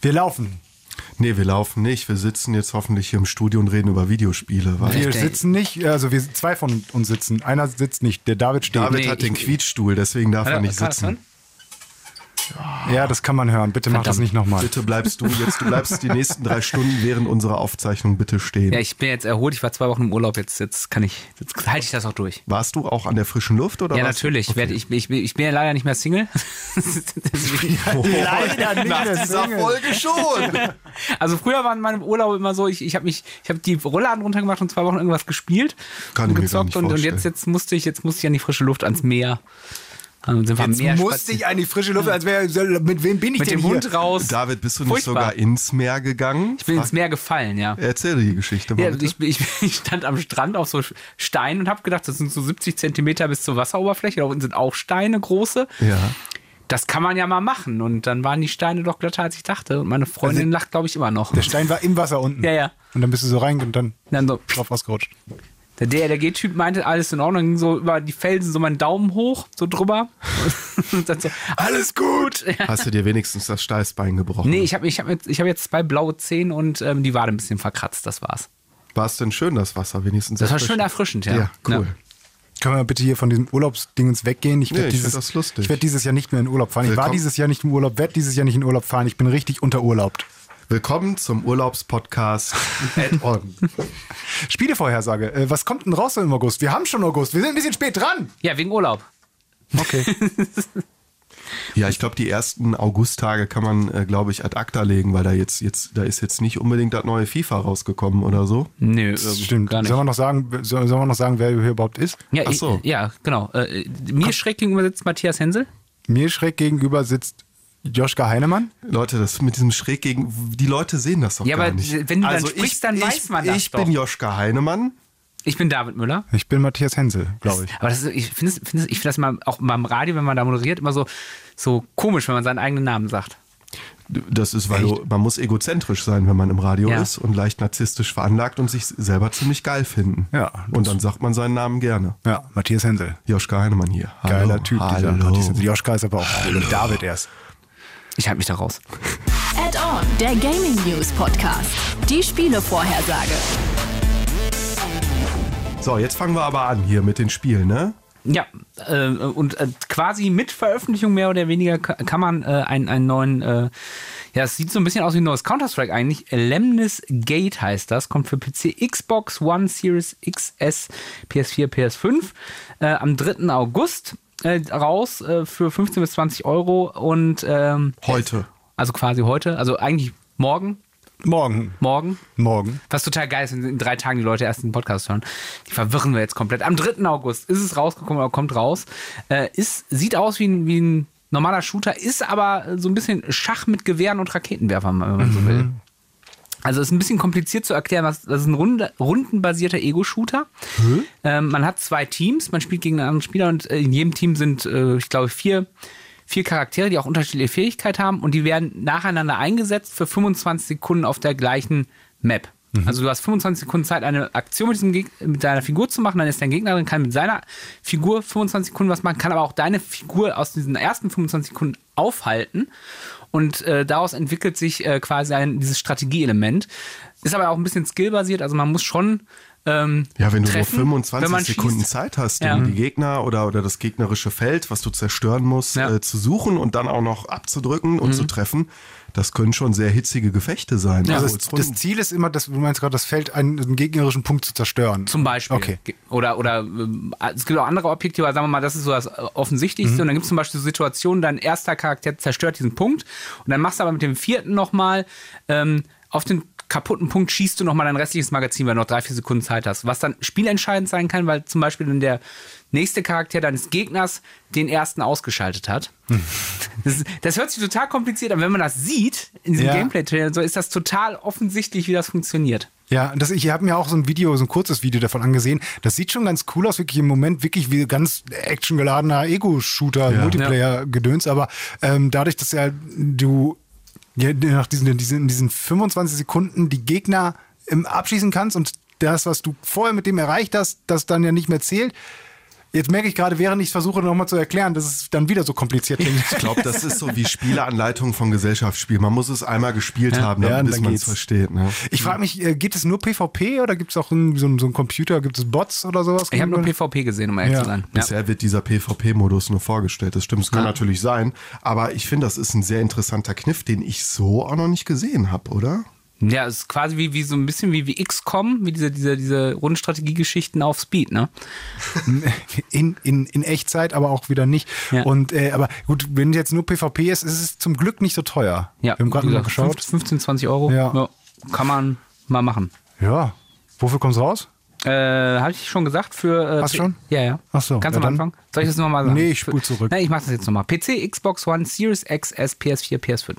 Wir laufen. Nee, wir laufen nicht. Wir sitzen jetzt hoffentlich hier im Studio und reden über Videospiele. Weil Wir sitzen nicht, also wir zwei von uns sitzen. Einer sitzt nicht, der David steht. David Nee, hat den Quietschstuhl, deswegen darf er nicht sitzen. Ja, das kann man hören. Bitte mach das Verdammt. nicht nochmal. Bitte bleibst du jetzt, du bleibst die nächsten drei Stunden während unserer Aufzeichnung bitte stehen. Ja, ich bin jetzt erholt. Ich war zwei Wochen im Urlaub. Jetzt, jetzt kann ich, jetzt halte ich das auch durch. Warst du auch an der frischen Luft oder Ja, natürlich. Du? Ich, ich, ich, bin ja leider nicht mehr Single. Leider nicht Nach dieser Single. Folge schon. also früher waren meine Urlaube immer so, ich, ich habe mich, ich habe die Rollladen runtergemacht und zwei Wochen irgendwas gespielt Kann und ich mir gar gezockt nicht und, und jetzt, jetzt musste ich, jetzt musste ich an die frische Luft ans Meer. Dann sind wir Jetzt musste spazieren. ich an die frische Luft, als wäre, mit wem bin ich mit denn dem hier? Hund raus. David, bist du nicht Furchtbar. sogar ins Meer gegangen? Ich bin ins Meer gefallen, ja. Erzähl die Geschichte mal Ja, bitte. ich, ich, ich stand am Strand auf so Steinen und habe gedacht, das sind so 70 Zentimeter bis zur Wasseroberfläche. Da unten sind auch Steine große. ja. Das kann man ja mal machen. Und dann waren die Steine doch glatter, als ich dachte. Und meine Freundin lacht, glaube ich, immer noch. Der Stein war im Wasser unten. Ja, ja. Und dann bist du so rein und dann Dann so, drauf ausgerutscht. Der DLRG-Typ meinte, alles in Ordnung. Ging so über die Felsen so meinen Daumen hoch, so drüber. Und dann so, alles gut. Ja. Hast du dir wenigstens das Steißbein gebrochen? Nee, ich habe ich hab jetzt, ich hab jetzt zwei blaue Zehen und ähm, die Wade ein bisschen verkratzt. Das war's. War es denn schön, das Wasser wenigstens? Das war schön erfrischend, ja. Ja, cool. Können wir bitte hier von diesem Urlaubsdingens weggehen? Ich Nee, werde ich dieses, find das lustig. ich werd dieses Jahr nicht mehr in Urlaub fahren. Ich war dieses Jahr nicht im Urlaub, werde dieses Jahr nicht in Urlaub fahren. Ich bin richtig unterurlaubt. Willkommen zum Urlaubspodcast Add-on. Spielevorhersage. Äh, was kommt denn raus im August? Wir haben schon August. Wir sind ein bisschen spät dran. Ja, wegen Urlaub. Okay. Ja, ich glaube, die ersten Augusttage kann man, äh, glaube ich, ad acta legen, weil da jetzt, jetzt, da ist jetzt nicht unbedingt das neue FIFA rausgekommen oder so. Nö, ähm, Stimmt. gar nicht. Sollen wir noch sagen, soll- sollen wir noch sagen, wer hier überhaupt ist? Ja, Ach so. ich, ja genau. Äh, mir schräg gegenüber sitzt Matthias Hensel. Mir schräg gegenüber sitzt Joschka Heinemann. Leute, das mit diesem schräg gegen, die Leute sehen das doch Ja, gar aber nicht. wenn du dann also sprichst, ich, dann ich, weiß man das Ich doch. bin Joschka Heinemann. Ich bin David Müller. Ich bin Matthias Hensel, glaube ich. Aber das ist, ich finde es- ich finde das mal auch beim Radio, wenn man da moderiert, immer so, so komisch, wenn man seinen eigenen Namen sagt. Das ist, weil du, man muss egozentrisch sein, wenn man im Radio Ja. ist und leicht narzisstisch veranlagt und sich selber ziemlich geil finden. Ja, Und dann sagt man seinen Namen gerne. Ja, Matthias Hensel. Joschka Heinemann hier. Hallo, Geiler Typ, dieser Hallo. Matthias Hensel. Joschka ist aber auch David erst. Ich halte mich da raus. Add-on, der Gaming News Podcast. Die Spielevorhersage. So, jetzt fangen wir aber an hier mit den Spielen, ne? Ja, äh, und äh, quasi mit Veröffentlichung mehr oder weniger ka- kann man äh, einen, einen neuen, äh, ja, es sieht so ein bisschen aus wie ein neues Counter-Strike eigentlich. Lemnis Gate heißt das, kommt für PC, Xbox One, Series XS, PS4, PS5 äh, am 3. August äh, raus äh, für 15 bis 20 Euro und ähm, Heute. also quasi heute, also eigentlich morgen, Morgen. morgen. Morgen. Was total geil ist, wenn in drei Tagen die Leute erst den Podcast hören. Die verwirren wir jetzt komplett. Am 3. August ist es rausgekommen oder kommt raus. Äh, ist, sieht aus wie ein, wie ein normaler Shooter, ist aber so ein bisschen Schach mit Gewehren und Raketenwerfern, wenn man so will. Also ist ein bisschen kompliziert zu erklären, was das ist ein Runde, rundenbasierter Ego-Shooter. Ähm, man hat zwei Teams, man spielt gegen einen anderen Spieler und äh, in jedem Team sind, äh, ich glaube, vier, vier Charaktere, die auch unterschiedliche Fähigkeit haben und die werden nacheinander eingesetzt für 25 Sekunden auf der gleichen Map. Also du hast 25 Sekunden Zeit, eine Aktion mit, diesem Geg mit deiner Figur zu machen, dann ist dein Gegner drin, kann mit seiner Figur 25 Sekunden was machen, kann aber auch deine Figur aus diesen ersten 25 Sekunden aufhalten und äh, daraus entwickelt sich äh, quasi ein, dieses Strategieelement. Ist aber auch ein bisschen skillbasiert, also man muss schon ähm, Ja, wenn du treffen, nur 25 wenn man Sekunden schießt. Zeit hast, Ja. die Gegner oder, oder das gegnerische Feld, was du zerstören musst, Ja. Mhm. äh, zu suchen und dann auch noch abzudrücken und zu treffen, das können schon sehr hitzige Gefechte sein. Ja. Also Das, das Ziel ist immer, dass, du meinst gerade, das Feld einen, einen gegnerischen Punkt zu zerstören. Zum Beispiel. Okay. Oder, oder ähm, es gibt auch andere Objektive, aber sagen wir mal, das ist so das äh, Offensichtlichste. Mhm. Und dann gibt es zum Beispiel so Situationen, dein erster Charakter zerstört diesen Punkt und dann machst du aber mit dem vierten nochmal ähm, auf den kaputten Punkt schießt du nochmal dein restliches Magazin, weil du noch drei, vier Sekunden Zeit hast. Was dann spielentscheidend sein kann, weil zum Beispiel dann der nächste Charakter deines Gegners den ersten ausgeschaltet hat. Das, das hört sich total kompliziert an. Wenn man das sieht in diesem Ja. Gameplay-Trailer, so ist das total offensichtlich, wie das funktioniert. Ja, das, ich habe mir auch so ein Video, so ein kurzes Video davon angesehen. Das sieht schon ganz cool aus, wirklich im Moment wirklich wie ganz actiongeladener Ego-Shooter, Multiplayer-Gedöns. Aber ähm, dadurch, dass ja du ja, nach diesen, diesen, diesen 25 Sekunden die Gegner ähm, abschießen kannst und das, was du vorher mit dem erreicht hast, das dann ja nicht mehr zählt, Jetzt merke ich gerade, während ich versuche nochmal zu erklären, dass es dann wieder so kompliziert klingt. Ich glaube, das ist so wie Spieleanleitung von Gesellschaftsspielen. Man muss es einmal gespielt ja, haben, ja, bis man es versteht. Ne? Ich frage mich, äh, geht es nur PvP oder gibt es auch so einen, so einen Computer, gibt es Bots oder sowas? Ich habe nur PvP gesehen, um ehrlich ja. zu sein. Bisher wird dieser PvP-Modus nur vorgestellt. Das stimmt, es kann natürlich sein. Aber ich finde, das ist ein sehr interessanter Kniff, den ich so auch noch nicht gesehen habe, oder? Ja, es ist quasi wie, wie so ein bisschen wie, wie XCOM, wie diese, diese, diese Rundenstrategiegeschichten auf Speed, ne? In, in, in Echtzeit, aber auch wieder nicht. Ja. Und äh, aber gut, wenn jetzt nur PvP ist, ist es zum Glück nicht so teuer. Ja, wir haben gerade mal geschaut. 15, 20 Euro. Ja. ja. Kann man mal machen. Ja. Wofür kommt's raus? Äh, habe ich schon gesagt für. Äh, Hast schon? Ja, ja. Ach so. Ganz ja, am Anfang. Soll ich das nochmal sagen? Nee, ich spule zurück. Nein, ich mach das jetzt nochmal. PC, Xbox One, Series X, S, PS4, PS5.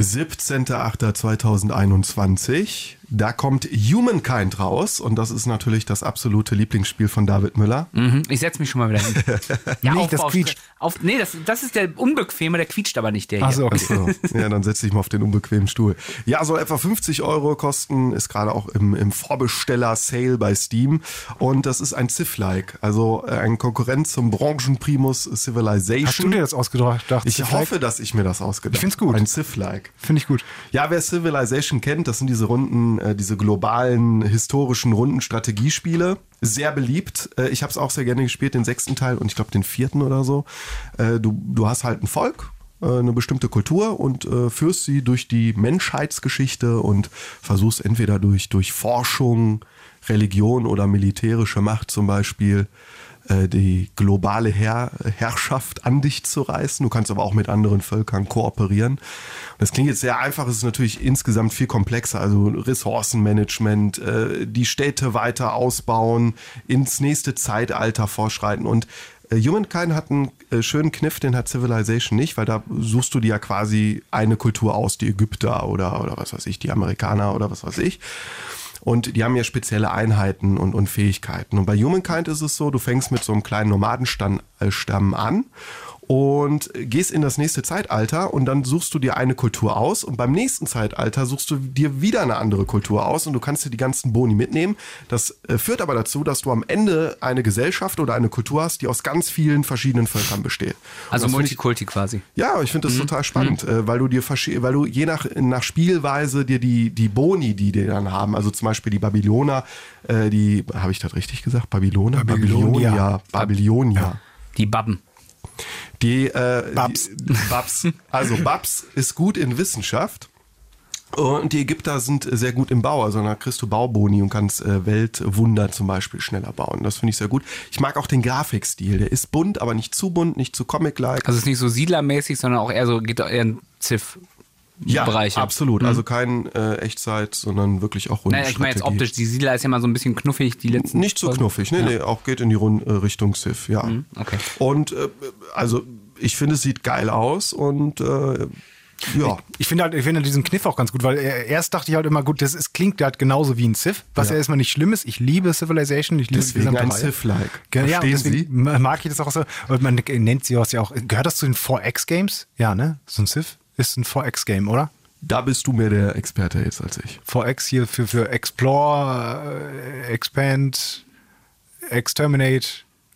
17.08.2021. Da kommt Humankind raus und das ist natürlich das absolute Lieblingsspiel von David Müller. Mhm, ich setze mich schon mal wieder hin. ja, nicht, auf, das quietscht. Auf, nee, das, das ist der unbequeme, der quietscht aber nicht der Ach so, okay. so. Ja, dann setze ich mal auf den unbequemen Stuhl. Ja, soll etwa 50 Euro kosten, ist gerade auch im, im Vorbesteller-Sale bei Steam und das ist ein Civ-like, also äh, ein Konkurrent zum Branchenprimus Civilization. Hast du dir das ausgedacht? Ich hoffe, dass ich mir das ausgedacht habe. Ich finde es gut. Ein Civ-like. Finde ich gut. Ja, wer Civilization kennt, das sind diese Runden äh, diese globalen historischen Runden Strategiespiele. Sehr beliebt. Äh, ich habe es auch sehr gerne gespielt, den sechsten Teil und ich glaube den vierten oder so. Äh, du, du hast halt ein Volk, äh, eine bestimmte Kultur und äh, führst sie durch die Menschheitsgeschichte und versuchst entweder durch, durch Forschung, Religion oder militärische Macht zum Beispiel äh, die globale Herr Herrschaft an dich zu reißen. Du kannst aber auch mit anderen Völkern kooperieren. Das klingt jetzt sehr einfach, es ist natürlich insgesamt viel komplexer. Also Ressourcenmanagement, äh, die Städte weiter ausbauen, ins nächste Zeitalter vorschreiten und äh, Humankind hat einen schönen Kniff, den hat Civilization nicht, weil da suchst du dir ja quasi eine Kultur aus, die Ägypter oder, oder was weiß ich, die Amerikaner oder was weiß ich. Und die haben ja spezielle Einheiten und, und Fähigkeiten. Und bei Humankind ist es so, du fängst mit so einem kleinen Nomadenstamm äh, an und gehst in das nächste Zeitalter und dann suchst du dir eine Kultur aus und beim nächsten Zeitalter suchst du dir wieder eine andere Kultur aus und du kannst dir die ganzen Boni mitnehmen. Das äh, führt aber dazu, dass du am Ende eine Gesellschaft oder eine Kultur hast, die aus ganz vielen verschiedenen Völkern besteht. Also Multikulti quasi. Ja, ich finde das mhm. total spannend, mhm. weil du dir weil du je nach, nach Spielweise dir die, die Boni, die die dann haben, also zum Beispiel die Babyloner, äh, die, habe ich das richtig gesagt? Babyloner? Babylonia. Babylonia. Babylonia. Die Babben. Die, äh, Babs. Die, Babs. Also Babs ist gut in Wissenschaft. Und die Ägypter sind sehr gut im Bau, also da kriegst du Bauboni und kannst äh, Weltwunder zum Beispiel schneller bauen. Das finde ich sehr gut. Ich mag auch den Grafikstil. Der ist bunt, aber nicht zu bunt, nicht zu comic-like. Also es ist nicht so siedlermäßig, sondern auch eher so, geht eher ein Ziff ja, Bereiche. absolut. Mhm. Also kein äh, Echtzeit, sondern wirklich auch Rundenstrategie. Naja, ich meine jetzt optisch, die Siedler ist ja mal so ein bisschen knuffig, die letzten. Nicht so knuffig, nee, ja. nee, auch geht in die Rund äh, Richtung Civ, ja. Mhm, okay. Und äh, also ich finde, es sieht geil aus und äh, ja. Ich, ich finde halt, ich finde diesen Kniff auch ganz gut, weil erst dachte ich halt immer, gut, das ist, klingt halt genauso wie ein Civ, was ja, ja erstmal nicht schlimm ist. Ich liebe Civilization, ich liebe deswegen ein Civ-like. Ja, deswegen Sie? mag ich das auch so. Und man nennt sie auch, gehört das zu den 4X-Games? Ja, ne? So ein Civ? Ist ein 4X-Game, oder? Da bist du mehr der Experte jetzt als ich. 4X hier für, für Explore, äh, Expand, Exterminate.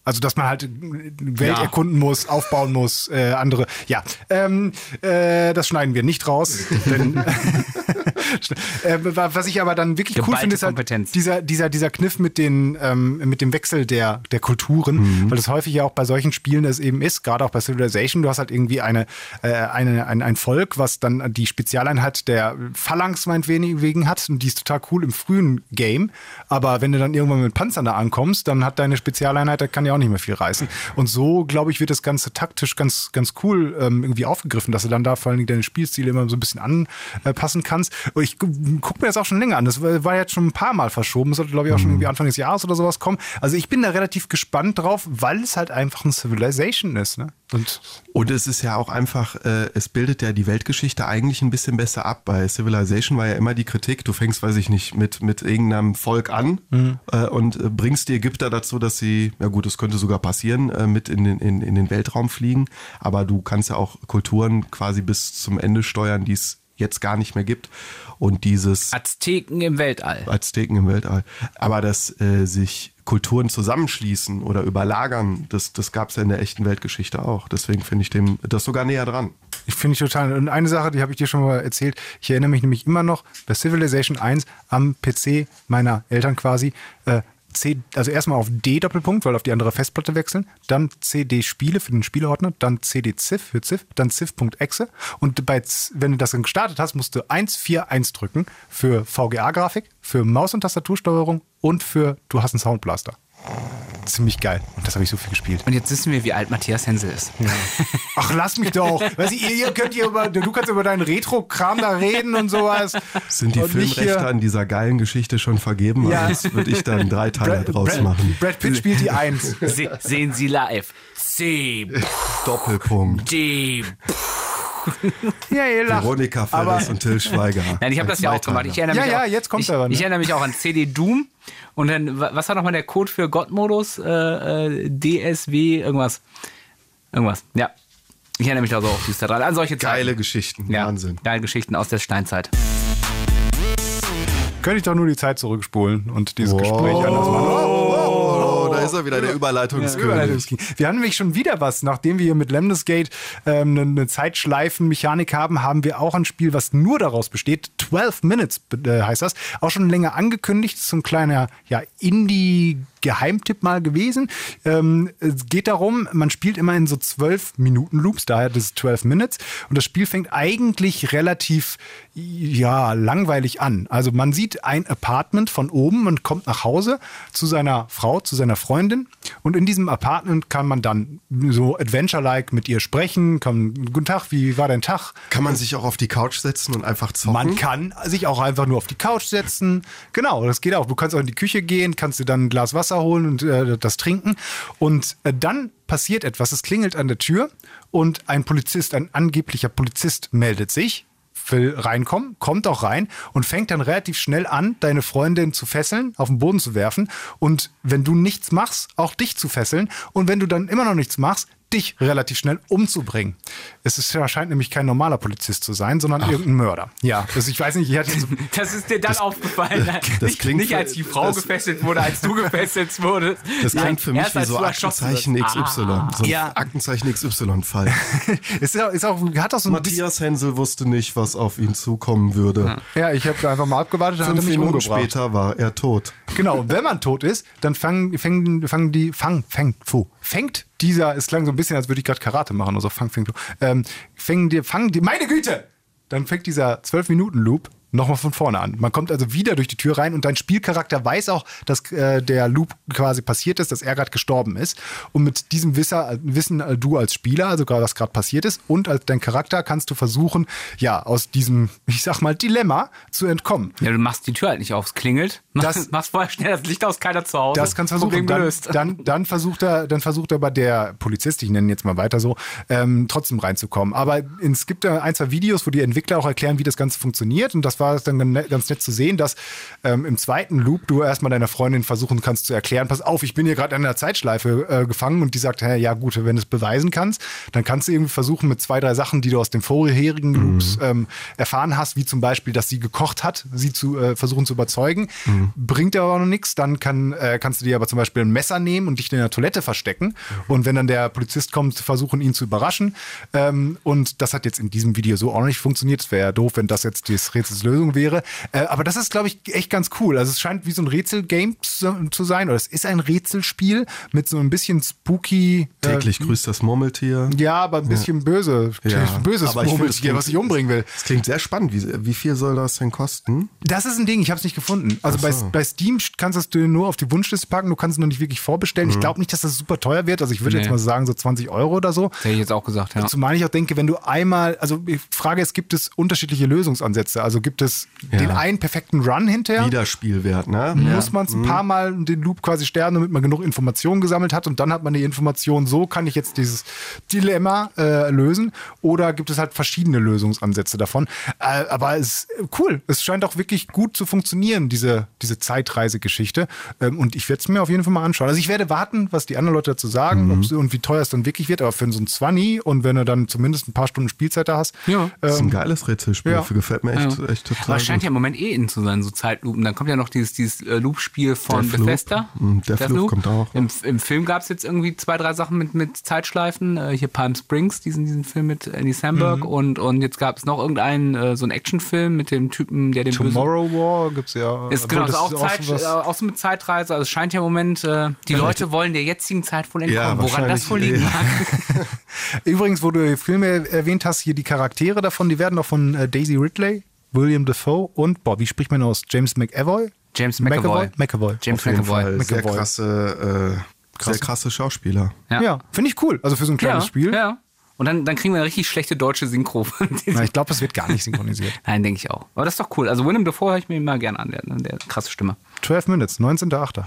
Also, dass man halt Welt ja. erkunden muss, aufbauen muss, äh, andere. Ja, ähm, äh, das schneiden wir nicht raus. denn, was ich aber dann wirklich Geballte cool finde, ist halt dieser, dieser, dieser Kniff mit, den, ähm, mit dem Wechsel der, der Kulturen, mhm. weil das häufig ja auch bei solchen Spielen es eben ist, gerade auch bei Civilization, du hast halt irgendwie eine, äh, eine, ein, ein Volk, was dann die Spezialeinheit der Phalanx meinetwegen hat und die ist total cool im frühen Game, aber wenn du dann irgendwann mit Panzern da ankommst, dann hat deine Spezialeinheit, da kann ja auch nicht mehr viel reißen. Und so, glaube ich, wird das Ganze taktisch ganz, ganz cool ähm, irgendwie aufgegriffen, dass du dann da vor allen Dingen deine Spielstile immer so ein bisschen anpassen kannst. Ich gucke mir das auch schon länger an. Das war jetzt schon ein paar Mal verschoben. Das sollte, glaube ich, auch schon mhm. irgendwie Anfang des Jahres oder sowas kommen. Also ich bin da relativ gespannt drauf, weil es halt einfach ein Civilization ist. Ne? Und, und es ist ja auch einfach, äh, es bildet ja die Weltgeschichte eigentlich ein bisschen besser ab. Bei Civilization war ja immer die Kritik, du fängst, weiß ich nicht, mit, mit irgendeinem Volk an mhm. äh, und äh, bringst die Ägypter dazu, dass sie, ja gut, das könnte sogar passieren, äh, mit in den, in, in den Weltraum fliegen. Aber du kannst ja auch Kulturen quasi bis zum Ende steuern, die es jetzt gar nicht mehr gibt. Und dieses. Azteken im Weltall. Azteken im Weltall. Aber dass äh, sich Kulturen zusammenschließen oder überlagern, das, das gab es ja in der echten Weltgeschichte auch. Deswegen finde ich dem das sogar näher dran. Ich finde ich total. Und eine Sache, die habe ich dir schon mal erzählt. Ich erinnere mich nämlich immer noch bei Civilization 1 am PC meiner Eltern quasi. Äh, C, also erstmal auf D Doppelpunkt, weil auf die andere Festplatte wechseln, dann CD Spiele für den Spieleordner, dann CD Ziff für Ziff, dann Ziff.exe und bei, wenn du das dann gestartet hast, musst du 141 drücken für VGA-Grafik, für Maus- und Tastatursteuerung und für du hast einen Soundblaster ziemlich geil. Und das habe ich so viel gespielt. Und jetzt wissen wir, wie alt Matthias Hensel ist. Ja. Ach, lass mich doch. Weißt du, ihr, könnt ihr über, du kannst über deinen Retro-Kram da reden und sowas. Sind die und Filmrechte an dieser geilen Geschichte schon vergeben? Ja. Also würde ich dann drei Teile draus Brad, machen. Brad Pitt spielt die Eins. Se sehen Sie live. C. Doppelpunkt. D. ja, ihr lacht. Veronika Ferris und Till Schweiger. Nein, ich habe das ja auch gemacht. Ich erinnere ja, mich ja, auch, jetzt kommt ich, aber. Ne? Ich erinnere mich auch an CD Doom. Und dann, was war nochmal der Code für God-Modus? Äh, äh, DSW, irgendwas. Irgendwas, ja. Ich erinnere mich da so auch düster dran. An solche Geile Zeiten. Geschichten, ja, Wahnsinn. Geile Geschichten aus der Steinzeit. Könnte ich doch nur die Zeit zurückspulen und dieses wow. Gespräch anders machen. Oh, ist er wieder, der Überleitungskönig. Ja, wir haben nämlich schon wieder was. Nachdem wir hier mit Lemnisgate ähm, eine Zeitschleifenmechanik haben, haben wir auch ein Spiel, was nur daraus besteht. 12 Minutes äh, heißt das. Auch schon länger angekündigt. So ein kleiner ja, Indie- Geheimtipp mal gewesen. Ähm, es geht darum, man spielt immer in so 12 Minuten Loops, daher das 12 Minutes. Und das Spiel fängt eigentlich relativ ja, langweilig an. Also man sieht ein Apartment von oben und kommt nach Hause zu seiner Frau, zu seiner Freundin. Und in diesem Apartment kann man dann so Adventure-like mit ihr sprechen. Kann, Guten Tag, wie war dein Tag? Kann man sich auch auf die Couch setzen und einfach zocken? Man kann sich auch einfach nur auf die Couch setzen. Genau, das geht auch. Du kannst auch in die Küche gehen, kannst dir dann ein Glas Wasser Wasser holen und äh, das trinken. Und äh, dann passiert etwas. Es klingelt an der Tür und ein Polizist, ein angeblicher Polizist meldet sich will reinkommen, kommt auch rein und fängt dann relativ schnell an, deine Freundin zu fesseln, auf den Boden zu werfen und wenn du nichts machst, auch dich zu fesseln und wenn du dann immer noch nichts machst, dich relativ schnell umzubringen. Es ist, scheint nämlich kein normaler Polizist zu sein, sondern Ach. irgendein Mörder. Ja, also ich weiß nicht, ich hatte so Das ist dir dann das, aufgefallen. Das nicht, klingt nicht als die Frau das, gefesselt wurde, als du gefesselt wurdest. Das klingt Nein, für mich wie so Aktenzeichen XY. Ah. So ja. Aktenzeichen XY-Fall. ist, ist auch, hat auch so Matthias Hensel wusste nicht, was auf ihn zukommen würde. Ja, ich habe einfach mal abgewartet, Fünf Minuten umgebracht. später war er tot. Genau, und wenn man tot ist, dann fangen, fangen, fangen die, fang, fängt, fängt dieser, es klang so ein bisschen, als würde ich gerade Karate machen, also fang, fang, ähm, fangen die, fangen die, meine Güte! Dann fängt dieser 12-Minuten-Loop nochmal von vorne an. Man kommt also wieder durch die Tür rein und dein Spielcharakter weiß auch, dass äh, der Loop quasi passiert ist, dass er gerade gestorben ist. Und mit diesem Wisser, Wissen äh, du als Spieler, also was gerade passiert ist, und als dein Charakter kannst du versuchen, ja, aus diesem, ich sag mal, Dilemma zu entkommen. Ja, du machst die Tür halt nicht auf, es klingelt. Das, machst vorher schnell das Licht aus, keiner zu Hause. Das kannst du versuchen. Dann, dann, dann, versucht er, dann versucht aber der Polizist, ich nenne ihn jetzt mal weiter so, ähm, trotzdem reinzukommen. Aber es gibt da ein, zwei Videos, wo die Entwickler auch erklären, wie das Ganze funktioniert. Und das war dann ganz nett zu sehen, dass ähm, im zweiten Loop du erstmal deiner Freundin versuchen kannst zu erklären, pass auf, ich bin hier gerade in einer Zeitschleife äh, gefangen und die sagt, hey, ja gut, wenn du es beweisen kannst, dann kannst du irgendwie versuchen mit zwei, drei Sachen, die du aus den vorherigen mhm. Loops ähm, erfahren hast, wie zum Beispiel, dass sie gekocht hat, sie zu äh, versuchen zu überzeugen, mhm. bringt aber noch nichts, dann kann, äh, kannst du dir aber zum Beispiel ein Messer nehmen und dich in der Toilette verstecken mhm. und wenn dann der Polizist kommt, versuchen ihn zu überraschen ähm, und das hat jetzt in diesem Video so auch nicht funktioniert, es wäre ja doof, wenn das jetzt die Rätselslösung wäre, äh, aber das ist, glaube ich, echt ganz cool. Also es scheint wie so ein Rätselgame zu sein, oder es ist ein Rätselspiel mit so ein bisschen spooky. Äh, Täglich grüßt das Murmeltier. Ja, aber ein bisschen ja. böse. Ja. Böses aber Murmeltier, was ich umbringen will. Das klingt sehr spannend. Wie, wie viel soll das denn kosten? Das ist ein Ding, ich habe es nicht gefunden. Also so. bei, bei Steam kannst du nur auf die Wunschliste packen, du kannst es noch nicht wirklich vorbestellen. Mhm. Ich glaube nicht, dass das super teuer wird. Also ich würde nee. jetzt mal sagen, so 20 Euro oder so. Hätte ich jetzt auch gesagt, ja. Zumal ich auch denke, wenn du einmal, also ich frage es, gibt es unterschiedliche Lösungsansätze? Also gibt es ja. den einen perfekten Run hinterher? Wiederspielwert, ne? Muss man es ein paar mhm. Mal den Loop quasi sterben, damit man genug Informationen gesammelt hat und dann hat man die Information, so kann ich jetzt dieses Dilemma äh, lösen. Oder gibt es halt verschiedene Lösungsansätze davon. Äh, aber es ist cool. Es scheint auch wirklich gut zu funktionieren, diese, diese Zeitreisegeschichte. Ähm, und ich werde es mir auf jeden Fall mal anschauen. Also ich werde warten, was die anderen Leute dazu sagen mhm. und wie teuer es dann wirklich wird. Aber für so ein 20 und wenn du dann zumindest ein paar Stunden Spielzeit da hast. Ja. Ähm, das ist ein geiles Rätselspiel. Ja. Gefällt mir echt, ja. echt total. Aber es scheint gut. ja im Moment eh in zu sein, so Zeitlupen. Dann kommt ja noch dieses, dieses äh, Loop-Spiel von Deathloop. Bethesda. Mm, Deathloop kommt auch, Im, Im Film gab es jetzt irgendwie zwei, drei Sachen mit, mit Zeitschleifen. Äh, hier Palm Springs, diesen, diesen Film mit Andy Samberg. Mhm. Und, und jetzt gab es noch irgendeinen, äh, so einen Actionfilm mit dem Typen, der den bösen Tomorrow War gibt's ja. Ist genau, das ist auch, Zeit, sowas- äh, auch so mit Zeitreise. Also es scheint ja im Moment, äh, die Leute wollen der jetzigen Zeit wohl entkommen. Ja, Woran das wohl liegen mag. Übrigens, wo du Filme erwähnt hast, hier die Charaktere davon, die werden auch von Daisy Ridley, William Defoe und, boah, wie spricht man aus? James McAvoy? James McAvoy. McAvoy. James Auf jeden McAvoy. Sehr McAvoy. krasse, äh, sehr krasse Schauspieler. Ja. Ja, finde ich cool. Also für so ein kleines ja, Spiel. Ja. Und dann, dann kriegen wir eine richtig schlechte deutsche Synchro. Na, ich glaube, es wird gar nicht synchronisiert. Nein, denke ich auch. Aber das ist doch cool. Also Willem Dafoe höre ich mir immer gerne an, der, der krasse Stimme. 12 Minutes, 19.8.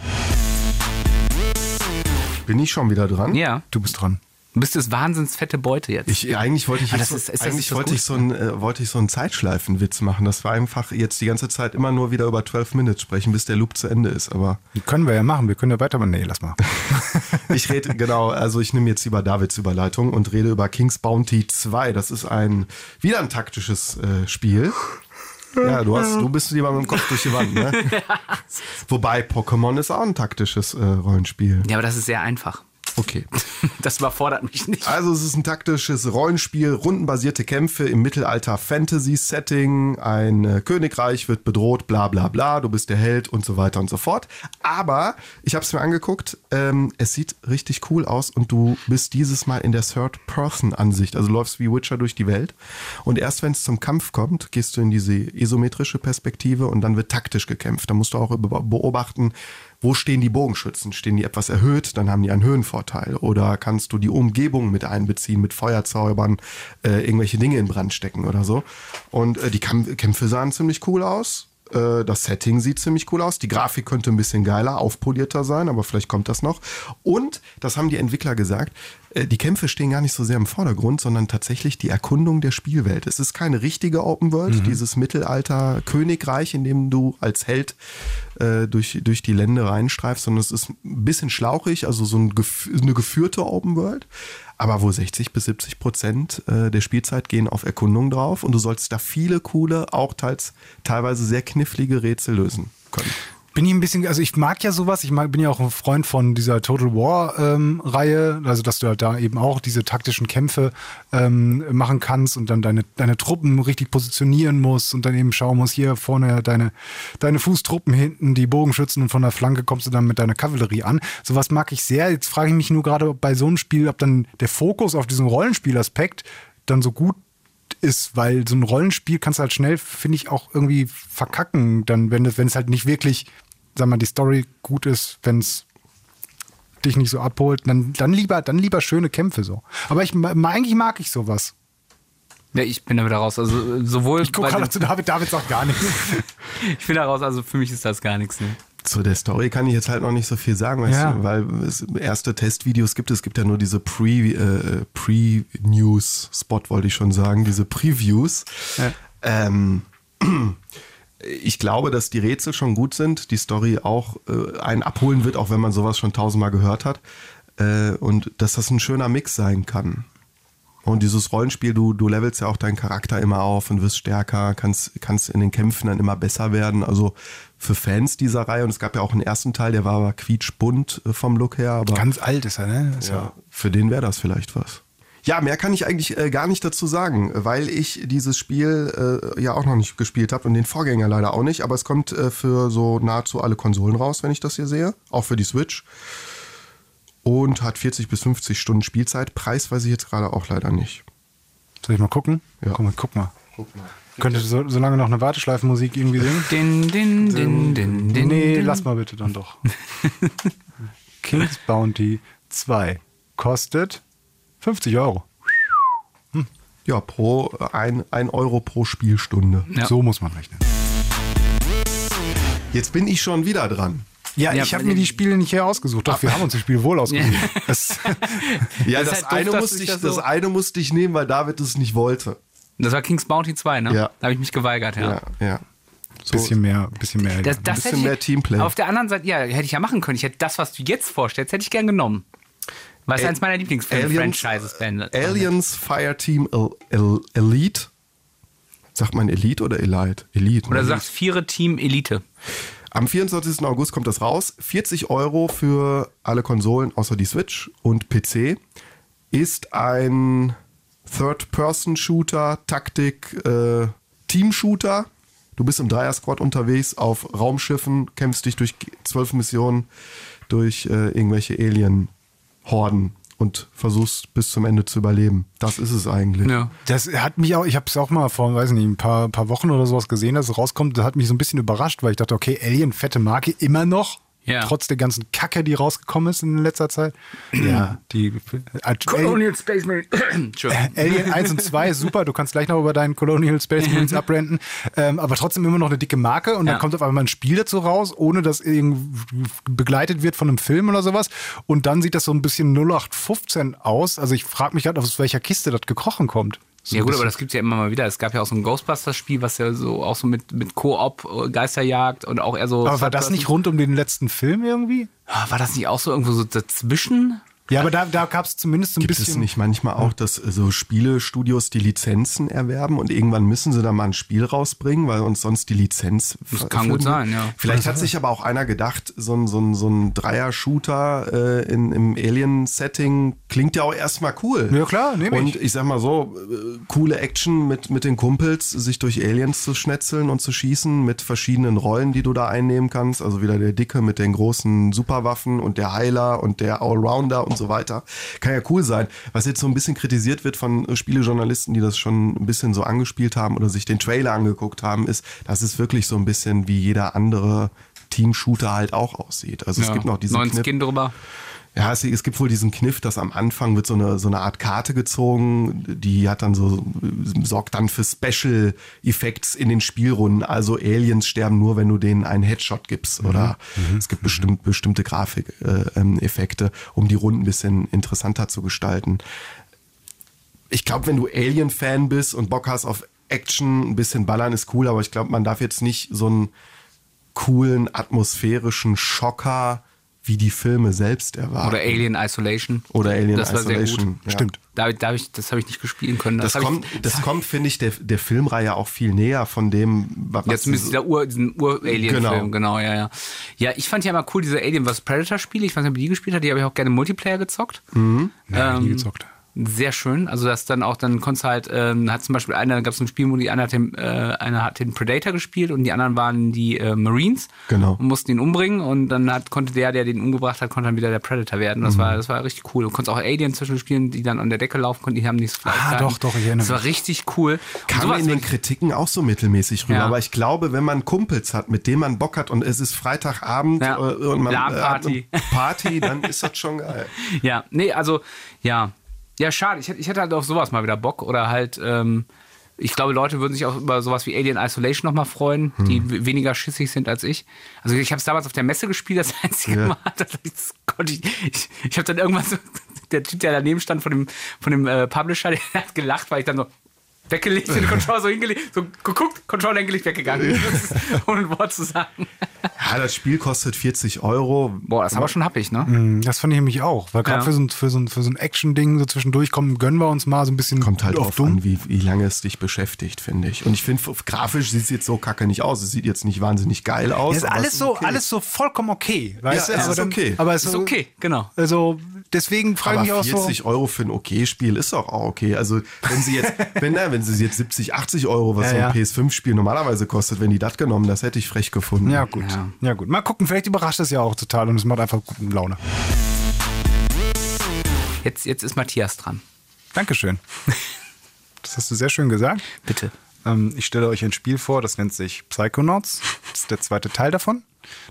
Bin ich schon wieder dran? Ja. Du bist dran. Du bist das wahnsinns fette Beute jetzt. Ich, eigentlich wollte ich, jetzt, ist- ist eigentlich wollte ich so einen, äh, wollte ich so einen Zeitschleifenwitz machen. Das war einfach jetzt die ganze Zeit immer nur wieder über 12 Minutes sprechen, bis der Loop zu Ende ist. Aber Die können wir ja machen. Wir können ja weitermachen. Nee, lass mal. ich rede, genau, also ich nehme jetzt lieber Davids Überleitung und rede über King's Bounty 2. Das ist ein, wieder ein taktisches äh, Spiel. Ja, du hast, du bist lieber mit dem Kopf durch die Wand, ne? Wobei Pokémon ist auch ein taktisches äh, Rollenspiel. ja, aber das ist sehr einfach. Okay. Das überfordert mich nicht. Also es ist ein taktisches Rollenspiel, rundenbasierte Kämpfe im Mittelalter-Fantasy-Setting. Ein äh, Königreich wird bedroht, bla bla bla, du bist der Held und so weiter und so fort. Aber ich habe es mir angeguckt, ähm, es sieht richtig cool aus und du bist dieses Mal in der Third-Person-Ansicht. Also du läufst wie Witcher durch die Welt und erst wenn es zum Kampf kommt, gehst du in diese isometrische Perspektive und dann wird taktisch gekämpft. Da musst du auch über- beobachten, wo stehen die Bogenschützen? Stehen die etwas erhöht, dann haben die einen Höhenvorteil. Oder kannst du die Umgebung mit einbeziehen, mit Feuerzaubern, äh, irgendwelche Dinge in Brand stecken oder so. Und äh, die Kämpfe sahen ziemlich cool aus. Äh, das Setting sieht ziemlich cool aus. Die Grafik könnte ein bisschen geiler, aufpolierter sein, aber vielleicht kommt das noch. Und, das haben die Entwickler gesagt, äh, die Kämpfe stehen gar nicht so sehr im Vordergrund, sondern tatsächlich die Erkundung der Spielwelt. Es ist keine richtige Open World, dieses Mittelalter-Königreich, in dem du als Held äh, durch, durch die Lände reinstreifst, sondern es ist ein bisschen schlauchig, also so ein, eine geführte Open World. Aber wo 60 bis 70 Prozent äh, der Spielzeit gehen auf Erkundung drauf und du sollst da viele coole, auch teils, teilweise sehr knifflige Rätsel lösen können. Bin ich ein bisschen, also ich mag ja sowas, ich mag, bin ja auch ein Freund von dieser Total War ähm, also dass du halt da eben auch diese taktischen Kämpfe ähm, machen kannst und dann deine, deine Truppen richtig positionieren musst und dann eben schauen musst, hier vorne deine, deine Fußtruppen hinten, die Bogenschützen und von der Flanke kommst du dann mit deiner Kavallerie an. Sowas mag ich sehr. Jetzt frage ich mich nur gerade bei so einem Spiel, ob dann der Fokus auf diesen Rollenspielaspekt dann so gut ist, weil so ein Rollenspiel kannst du halt schnell, finde ich, auch irgendwie verkacken, dann, wenn es halt nicht wirklich, sag mal, die Story gut ist, wenn es dich nicht so abholt, dann, dann lieber, dann lieber schöne Kämpfe so. Aber ich, eigentlich mag ich sowas. Ja, ich bin da wieder raus. Also äh, sowohl Ich gucke gerade zu David, David sagt gar nichts. ich bin da raus, also für mich ist das gar nichts. Ne? Zu der Story kann ich jetzt halt noch nicht so viel sagen, weißt Ja. du, weil es erste Testvideos gibt. Es gibt ja nur diese Pre, äh, Pre-News-Spot, wollte ich schon sagen, diese Previews. Ähm, ich glaube, dass die Rätsel schon gut sind, die Story auch äh, einen abholen wird, auch wenn man sowas schon tausendmal gehört hat. Äh, und dass das ein schöner Mix sein kann. Und dieses Rollenspiel, du, du levelst ja auch deinen Charakter immer auf und wirst stärker, kannst, kannst in den Kämpfen dann immer besser werden. Also für Fans dieser Reihe, und es gab ja auch einen ersten Teil, der war aber quietschbunt äh, vom Look her, aber Ganz alt ist er, ne? Ist ja, für den wäre das vielleicht was. Ja, mehr kann ich eigentlich äh, gar nicht dazu sagen, weil ich dieses Spiel äh, ja auch noch nicht gespielt habe und den Vorgänger leider auch nicht. Aber es kommt äh, für so nahezu alle Konsolen raus, wenn ich das hier sehe. Auch für die Switch. Und hat 40 bis 50 Stunden Spielzeit. Preis weiß ich jetzt gerade auch leider nicht. Soll ich mal gucken? Ja. Guck mal, guck mal. Könnte so, so lange noch eine Warteschleifenmusik irgendwie singen? Din, din, din, din, din, nee, din. lass mal bitte dann doch. King's Bounty 2 kostet 50 Euro. Ja, pro ein, ein Euro pro Spielstunde. Ja. So muss man rechnen. Jetzt bin ich schon wieder dran. Ja, Ja, ich habe mir die Spiele nicht hier ausgesucht. Doch, wir haben uns die Spiele wohl ausgesucht. Das, Ja, Das das, halt doof, eine dass musste ich, das eine musste ich nehmen, weil David es nicht wollte. Das war King's Bounty 2, ne? Ja. Da habe ich mich geweigert, ja. Ja, ja. So, bisschen mehr, bisschen mehr. Das, das bisschen ich, mehr Teamplay. Auf der anderen Seite, ja, hätte ich ja machen können. Ich hätte das, was du jetzt vorstellst, hätte ich gern genommen. Es Ä- eins meiner Lieblingsfilm-Franchises beendet. Aliens Fireteam El El Elite. Sagt man Elite oder Elite? Elite. Oder ne? sagt Viere Team Elite. Am 24. August kommt das raus. 40 Euro für alle Konsolen außer die Switch und PC. Ist ein Third-Person-Shooter, Taktik, äh, Team-Shooter. Du bist im Dreier-Squad unterwegs auf Raumschiffen, kämpfst dich durch zwölf Missionen durch äh, irgendwelche Alien-Horden und versuchst bis zum Ende zu überleben. Das ist es eigentlich. Ja. Das hat mich auch, ich habe es auch mal vor, weiß nicht, ein paar, paar Wochen oder sowas gesehen, dass es rauskommt. Das hat mich so ein bisschen überrascht, weil ich dachte, okay, Alien, fette Marke, immer noch. Ja. Trotz der ganzen Kacke, die rausgekommen ist in letzter Zeit. Ja, die äh, Colonial Space Marine. Entschuldigung. Alien 1 und 2 ist super, du kannst gleich noch über deinen Colonial Space Marines abrenten, ähm, aber trotzdem immer noch eine dicke Marke und Ja. dann kommt auf einmal ein Spiel dazu raus, ohne dass irgendwie begleitet wird von einem Film oder sowas und dann sieht das so ein bisschen 0815 aus, also ich frage mich gerade, aus welcher Kiste das gekrochen kommt. So Ja gut, aber das gibt's ja immer mal wieder. Es gab ja auch so ein Ghostbusters-Spiel, was ja so auch so mit, mit Koop, äh, Geisterjagd und auch eher so. aber war das nicht rund um den letzten Film irgendwie? Ah, War das nicht auch so irgendwo so dazwischen? Ja, aber da, da gab es zumindest ein Gibt bisschen. es nicht manchmal auch, dass äh, so Spielestudios die Lizenzen erwerben und irgendwann müssen sie da mal ein Spiel rausbringen, weil uns sonst die Lizenz Das kann gut sein, ja. Vielleicht hat sich aber auch einer gedacht, so ein, so ein, so ein Dreier-Shooter äh, in, im Alien-Setting klingt ja auch erstmal cool. Ja, klar, nehme Und ich. ich sag mal so, äh, coole Action mit, mit den Kumpels, sich durch Aliens zu schnetzeln und zu schießen mit verschiedenen Rollen, die du da einnehmen kannst. Also wieder der Dicke mit den großen Superwaffen und der Heiler und der Allrounder und so weiter. Kann ja cool sein. Was jetzt so ein bisschen kritisiert wird von äh, Spielejournalisten, die das schon ein bisschen so angespielt haben oder sich den Trailer angeguckt haben, ist, dass es wirklich so ein bisschen wie jeder andere Team-Shooter halt auch aussieht. Also es Ja. gibt noch diesen neuen Kniff- Skin drüber. Ja, es, es gibt wohl diesen Kniff, dass am Anfang wird so eine, so eine Art Karte gezogen, die hat dann so, sorgt dann für Special Effects in den Spielrunden. Also Aliens sterben nur, wenn du denen einen Headshot gibst oder es gibt bestimmt, bestimmte Grafikeffekte, äh, ähm, um die Runden ein bisschen interessanter zu gestalten. Ich glaube, wenn du Alien-Fan bist und Bock hast auf Action, ein bisschen ballern ist cool, aber ich glaube, man darf jetzt nicht so einen coolen, atmosphärischen Schocker wie die Filme selbst erwarten. Oder Alien Isolation. Oder Alien das war Sehr Isolation. gut. Ja. Stimmt. Da, da hab ich, das habe ich nicht gespielen können. Das, hab kommt, ich, das kommt, finde ich, der, der Filmreihe auch viel näher von dem, was Ja, zumindest dieser Ur, diesen Ur-Alien-Film, Genau. genau. ja, ja. Ja, ich fand ja mal cool diese Alien vs. Predator-Spiele. Ich weiß nicht, ob die gespielt hat, die habe ich auch gerne Multiplayer gezockt. Ja, nie Ähm, gezockt. Sehr schön. Also das dann auch, dann konntest du halt, ähm, hat zum Beispiel einer, gab es ein Spiel, wo die einer hat den, äh, einer hat den Predator gespielt und die anderen waren die äh, Marines Genau. und mussten ihn umbringen und dann hat, konnte der, der den umgebracht hat, konnte dann wieder der Predator werden. Mhm. Das war, das war richtig cool. Du konntest auch Alien zwischen spielen, die dann an der Decke laufen konnten, die haben nichts Fleisch. Ah, gehalten. doch, doch, ich erinnere Das war richtig cool. Kam in den Kritiken auch so mittelmäßig rüber. Ja. Aber ich glaube, wenn man Kumpels hat, mit denen man Bock hat und es ist Freitagabend Ja. äh, und man äh, hat eine Party, dann ist das schon geil. Ja, nee, also, ja. Ja, schade. Ich, hätte- ich hätte halt auf sowas mal wieder Bock. Oder halt, ähm, ich glaube, Leute würden sich auch über sowas wie Alien Isolation nochmal freuen, die w- weniger schissig sind als ich. Also ich habe es damals auf der Messe gespielt, das einzige Ja. Mal. Das, das konnte ich ich, ich habe dann irgendwann so, der Typ, der daneben stand von dem, von dem äh, Publisher, der hat gelacht, weil ich dann so weggelegt, den Controller so hingelegt, so geguckt, Controller hingelegt, weggegangen. Ohne ein Wort zu sagen. Ja, das Spiel kostet 40 Euro. Boah, das ist aber schon happig, ne? Mm, Das fand ich nämlich auch. Weil gerade Ja. für so ein, für so ein, für so ein Action-Ding so zwischendurch kommen, gönnen wir uns mal so ein bisschen Kommt halt auf drauf an, wie, wie lange es dich beschäftigt, finde ich. Und ich finde, grafisch sieht es jetzt so kacke nicht aus. Es sieht jetzt nicht wahnsinnig geil aus. Ja, ist alles es so, okay. alles so vollkommen okay. Weißt Ja, du? es Aber ist dann- okay. Aber es Ist okay, genau. Also deswegen frage ich mich auch so. 40 Euro für ein Okay-Spiel ist doch auch okay. Also wenn sie jetzt, wenn, na, wenn sie jetzt 70, 80 Euro, was Ja, so ein ja. PS5-Spiel normalerweise kostet, wenn die das genommen, das hätte ich frech gefunden. Ja, gut. Ja. Ja. gut. Mal gucken, vielleicht überrascht es ja auch total und es macht einfach gute Laune. Jetzt, jetzt ist Matthias dran. Dankeschön. Das hast du sehr schön gesagt. Bitte. Ähm, ich stelle euch ein Spiel vor, das nennt sich Psychonauts. Das ist der zweite Teil davon.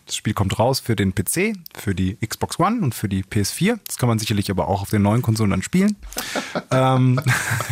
Das Spiel kommt raus für den PC, für die Xbox One und für die PS4. Das kann man sicherlich aber auch auf den neuen Konsolen dann spielen. ähm,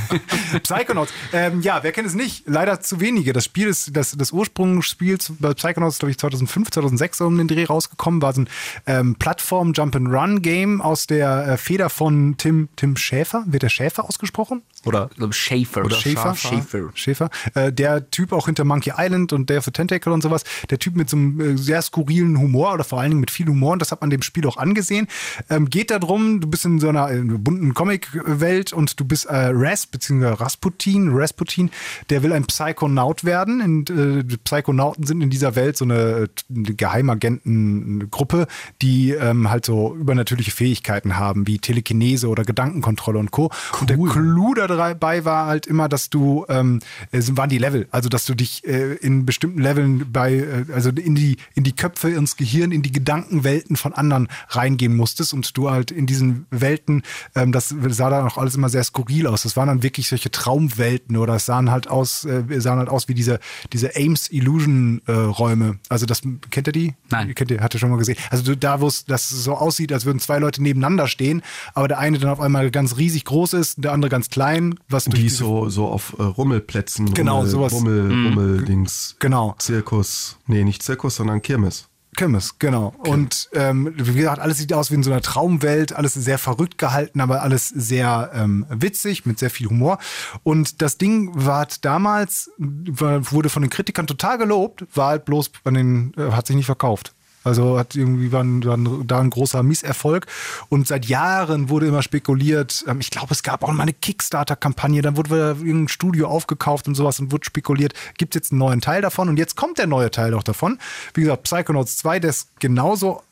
Psychonauts. Ähm, ja, wer kennt es nicht? Leider zu wenige. Das Spiel ist, das, das Ursprungsspiel zu- bei Psychonauts ist, glaube ich, 2005, 2006 um den Dreh rausgekommen. War so ein ähm, Plattform-Jump-and-Run-Game aus der äh, Feder von Tim, Tim Schäfer. Wird der Schäfer ausgesprochen? Oder glaube, Schaefer. oder Schäfer. Schäfer. Schäfer. Äh, der Typ auch hinter Monkey Island und Day of the Tentacle und sowas. Der Typ mit so einem äh, sehr skurrilen Humor oder vor allen Dingen mit viel Humor und das hat man dem Spiel auch angesehen. Ähm, geht darum, du bist in so einer äh, bunten Comic-Welt und du bist äh, Ras, beziehungsweise Rasputin, Rasputin, der will ein Psychonaut werden. Und, äh, Psychonauten sind in dieser Welt so eine, eine Geheimagentengruppe, die ähm, halt so übernatürliche Fähigkeiten haben, wie Telekinese oder Gedankenkontrolle und Co. Cool. Und der Clou dabei war halt immer, dass du, ähm, es waren die Level, also dass du dich äh, in bestimmten Leveln bei, äh, also in die, in die Köpfe, ins Gehirn, in die Gedankenwelten von anderen reingehen musstest und du halt in diesen Welten, ähm, das sah dann auch alles immer sehr skurril aus. Das waren dann wirklich solche Traumwelten oder es sahen halt aus, äh, sahen halt aus wie diese, diese Ames Illusion äh, Räume. Also das, kennt ihr die? Nein. Kennt ihr, hat ihr schon mal gesehen? Also da, wo es das so aussieht, als würden zwei Leute nebeneinander stehen, aber der eine dann auf einmal ganz riesig groß ist, der andere ganz klein. Was Die so, so auf äh, Rummelplätzen, Genau, Rummel, sowas. Rummel, Rummeldings. Genau. Zirkus. Nee, nicht Zirkus, sondern Kirmes. Kirmes, genau. Und ähm, wie gesagt, alles sieht aus wie in so einer Traumwelt, alles sehr verrückt gehalten, aber alles sehr ähm, witzig, mit sehr viel Humor. Und das Ding war damals, wurde von den Kritikern total gelobt, war halt bloß an den, äh, hat sich nicht verkauft. Also hat irgendwie war, ein, war ein, da ein großer Misserfolg. Und seit Jahren wurde immer spekuliert. Ähm, ich glaube, es gab auch mal eine Kickstarter-Kampagne. Dann wurde wieder irgendein Studio aufgekauft und sowas und wurde spekuliert, gibt es jetzt einen neuen Teil davon? Und jetzt kommt der neue Teil auch davon. Wie gesagt, Psychonauts 2, der ist genauso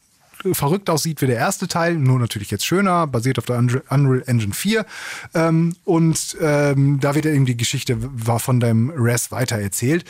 verrückt aussieht wie der erste Teil, nur natürlich jetzt schöner, basiert auf der Unre- Unreal Engine 4. Ähm, und ähm, da wird eben die Geschichte war von deinem Res weitererzählt.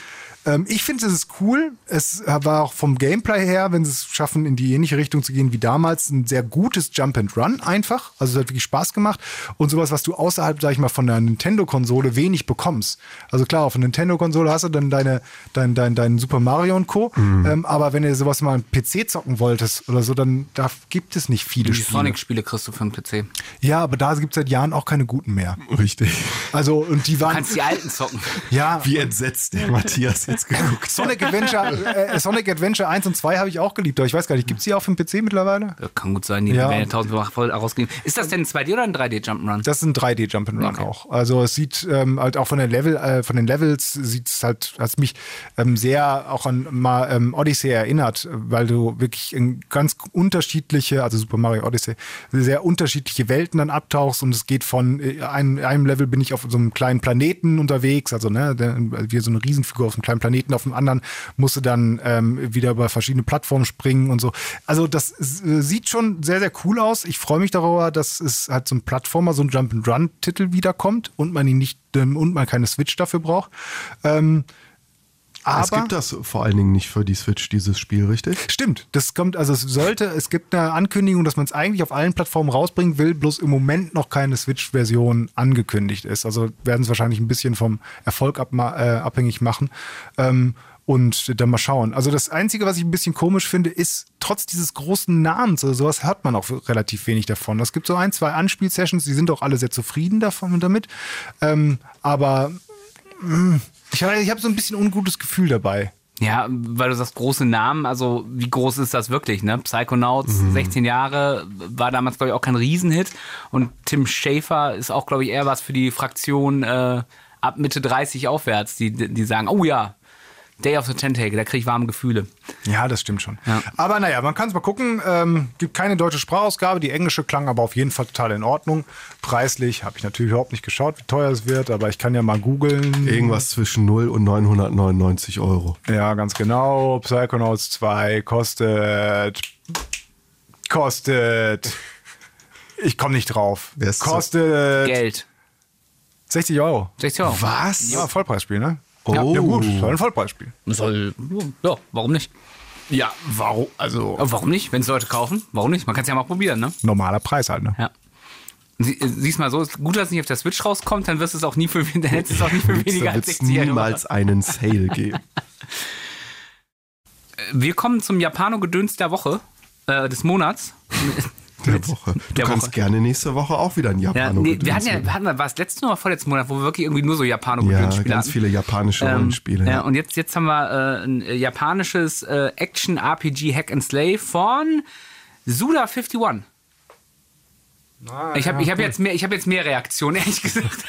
Ähm, ich finde, es ist cool. Es war auch vom Gameplay her, wenn sie es schaffen, in die ähnliche Richtung zu gehen wie damals, ein sehr gutes Jump and Run einfach. Also es hat wirklich Spaß gemacht. Und sowas, was du außerhalb, sag ich mal, von der Nintendo-Konsole wenig bekommst. Also klar, auf der Nintendo-Konsole hast du dann deine, dein, dein, dein Super Mario und Co. Ähm, aber wenn du sowas mal am PC zocken wolltest oder so, dann da gibt es nicht viele Die Spiele. Sonic-Spiele kriegst du für den PC. Ja, aber da gibt es seit Jahren auch keine guten mehr. Richtig. Also, und die waren. Kannst die alten zocken. ja, Wie entsetzt der Matthias jetzt geguckt. Sonic Adventure, äh, Sonic Adventure 1 und 2 habe ich auch geliebt, aber ich weiß gar nicht, gibt es die auch für den PC mittlerweile? Ja, Kann gut sein, die Ja. werden ja tausendfach voll rausgegeben. Ist das denn ein 2D oder ein 3D Jump'n'Run? Das ist ein 3D Jump'n'Run Okay. auch. Also es sieht ähm, halt auch von den Level, äh, von den Levels sieht es halt, hat mich ähm, sehr auch an mal ähm, Odyssey erinnert, weil du wirklich in ganz unterschiedliche, also Super Mario Odyssey, sehr unterschiedliche Welten dann abtauchst und es geht von äh, einem, einem Level bin ich auf so einem kleinen Planeten unterwegs, also ne, wie so eine Riesenfigur auf einem kleinen Planeten, auf dem anderen musst du dann ähm, wieder über verschiedene Plattformen springen und so. Also das äh, sieht schon sehr, sehr cool aus. Ich freue mich darüber, dass es halt so ein Plattformer, so ein Jump-and-Run-Titel wiederkommt und man ihn nicht und man keine Switch dafür braucht. Ähm, aber es gibt das vor allen Dingen nicht für die Switch, dieses Spiel, richtig? Stimmt, das kommt, also es sollte, es gibt eine Ankündigung, dass man es eigentlich auf allen Plattformen rausbringen will, bloß im Moment noch keine Switch-Version angekündigt ist. Also werden es wahrscheinlich ein bisschen vom Erfolg ab, äh, abhängig machen. Ähm, und dann mal schauen. Also das Einzige, was ich ein bisschen komisch finde, ist, trotz dieses großen Namens oder sowas hört man auch relativ wenig davon. Es gibt so ein, zwei Anspielsessions, die sind auch alle sehr zufrieden davon und damit. Ähm, aber mh, ich, ich habe so ein bisschen ungutes Gefühl dabei. Ja, weil du sagst, große Namen, also wie groß ist das wirklich, ne? Psychonauts, 16 Jahre, war damals, glaube ich, auch kein Riesenhit. Und Tim Schafer ist auch, glaube ich, eher was für die Fraktion äh, ab Mitte 30 aufwärts, die, die sagen, oh ja, Day of the Tentacle, da kriege ich warme Gefühle. Ja, das stimmt schon. Ja. Aber naja, man kann es mal gucken. Ähm, gibt keine deutsche Sprachausgabe. Die englische klang aber auf jeden Fall total in Ordnung. Preislich habe ich natürlich überhaupt nicht geschaut, wie teuer es wird, aber ich kann ja mal googeln. Irgendwas zwischen 0 und 999 Euro. Ja, ganz genau. Psychonauts 2 kostet. Kostet. Ich komme nicht drauf. Wer ist kostet Geld. 60 Euro. 60 Euro. Was? Ja, Vollpreisspiel, ne? Oh. Ja, gut, soll ein Vollpreisspiel. Soll, ja, warum nicht? Ja, warum? Also Aber warum nicht? Wenn es Leute kaufen, warum nicht? Man kann es ja mal probieren, ne? normaler Preis halt, ne? Ja. Sie, äh, siehst mal so, ist gut, dass es nicht auf der Switch rauskommt, dann wirst du es auch nie für, dann hättest du es auch nicht für weniger als wird es 60 Euro. niemals einen Sale geben. Wir kommen zum Japano-Gedöns der Woche, äh, des Monats. Der Woche. Du Der kannst Woche. gerne nächste Woche auch wieder ein Ja, Japano nee, wir hatten ja, wir hatten, war es letzten oder vorletzten Monat, wo wir wirklich irgendwie nur so ja, Japano-Gedöns-Spiele ganz hatten. viele japanische Ähm, Rollenspiele. ja, und jetzt, jetzt haben wir äh, ein äh, japanisches äh, Action-RPG Hack and Slay von Suda51. Ah, ich habe ja, hab jetzt, mehr, hab jetzt mehr Reaktionen, ehrlich gesagt.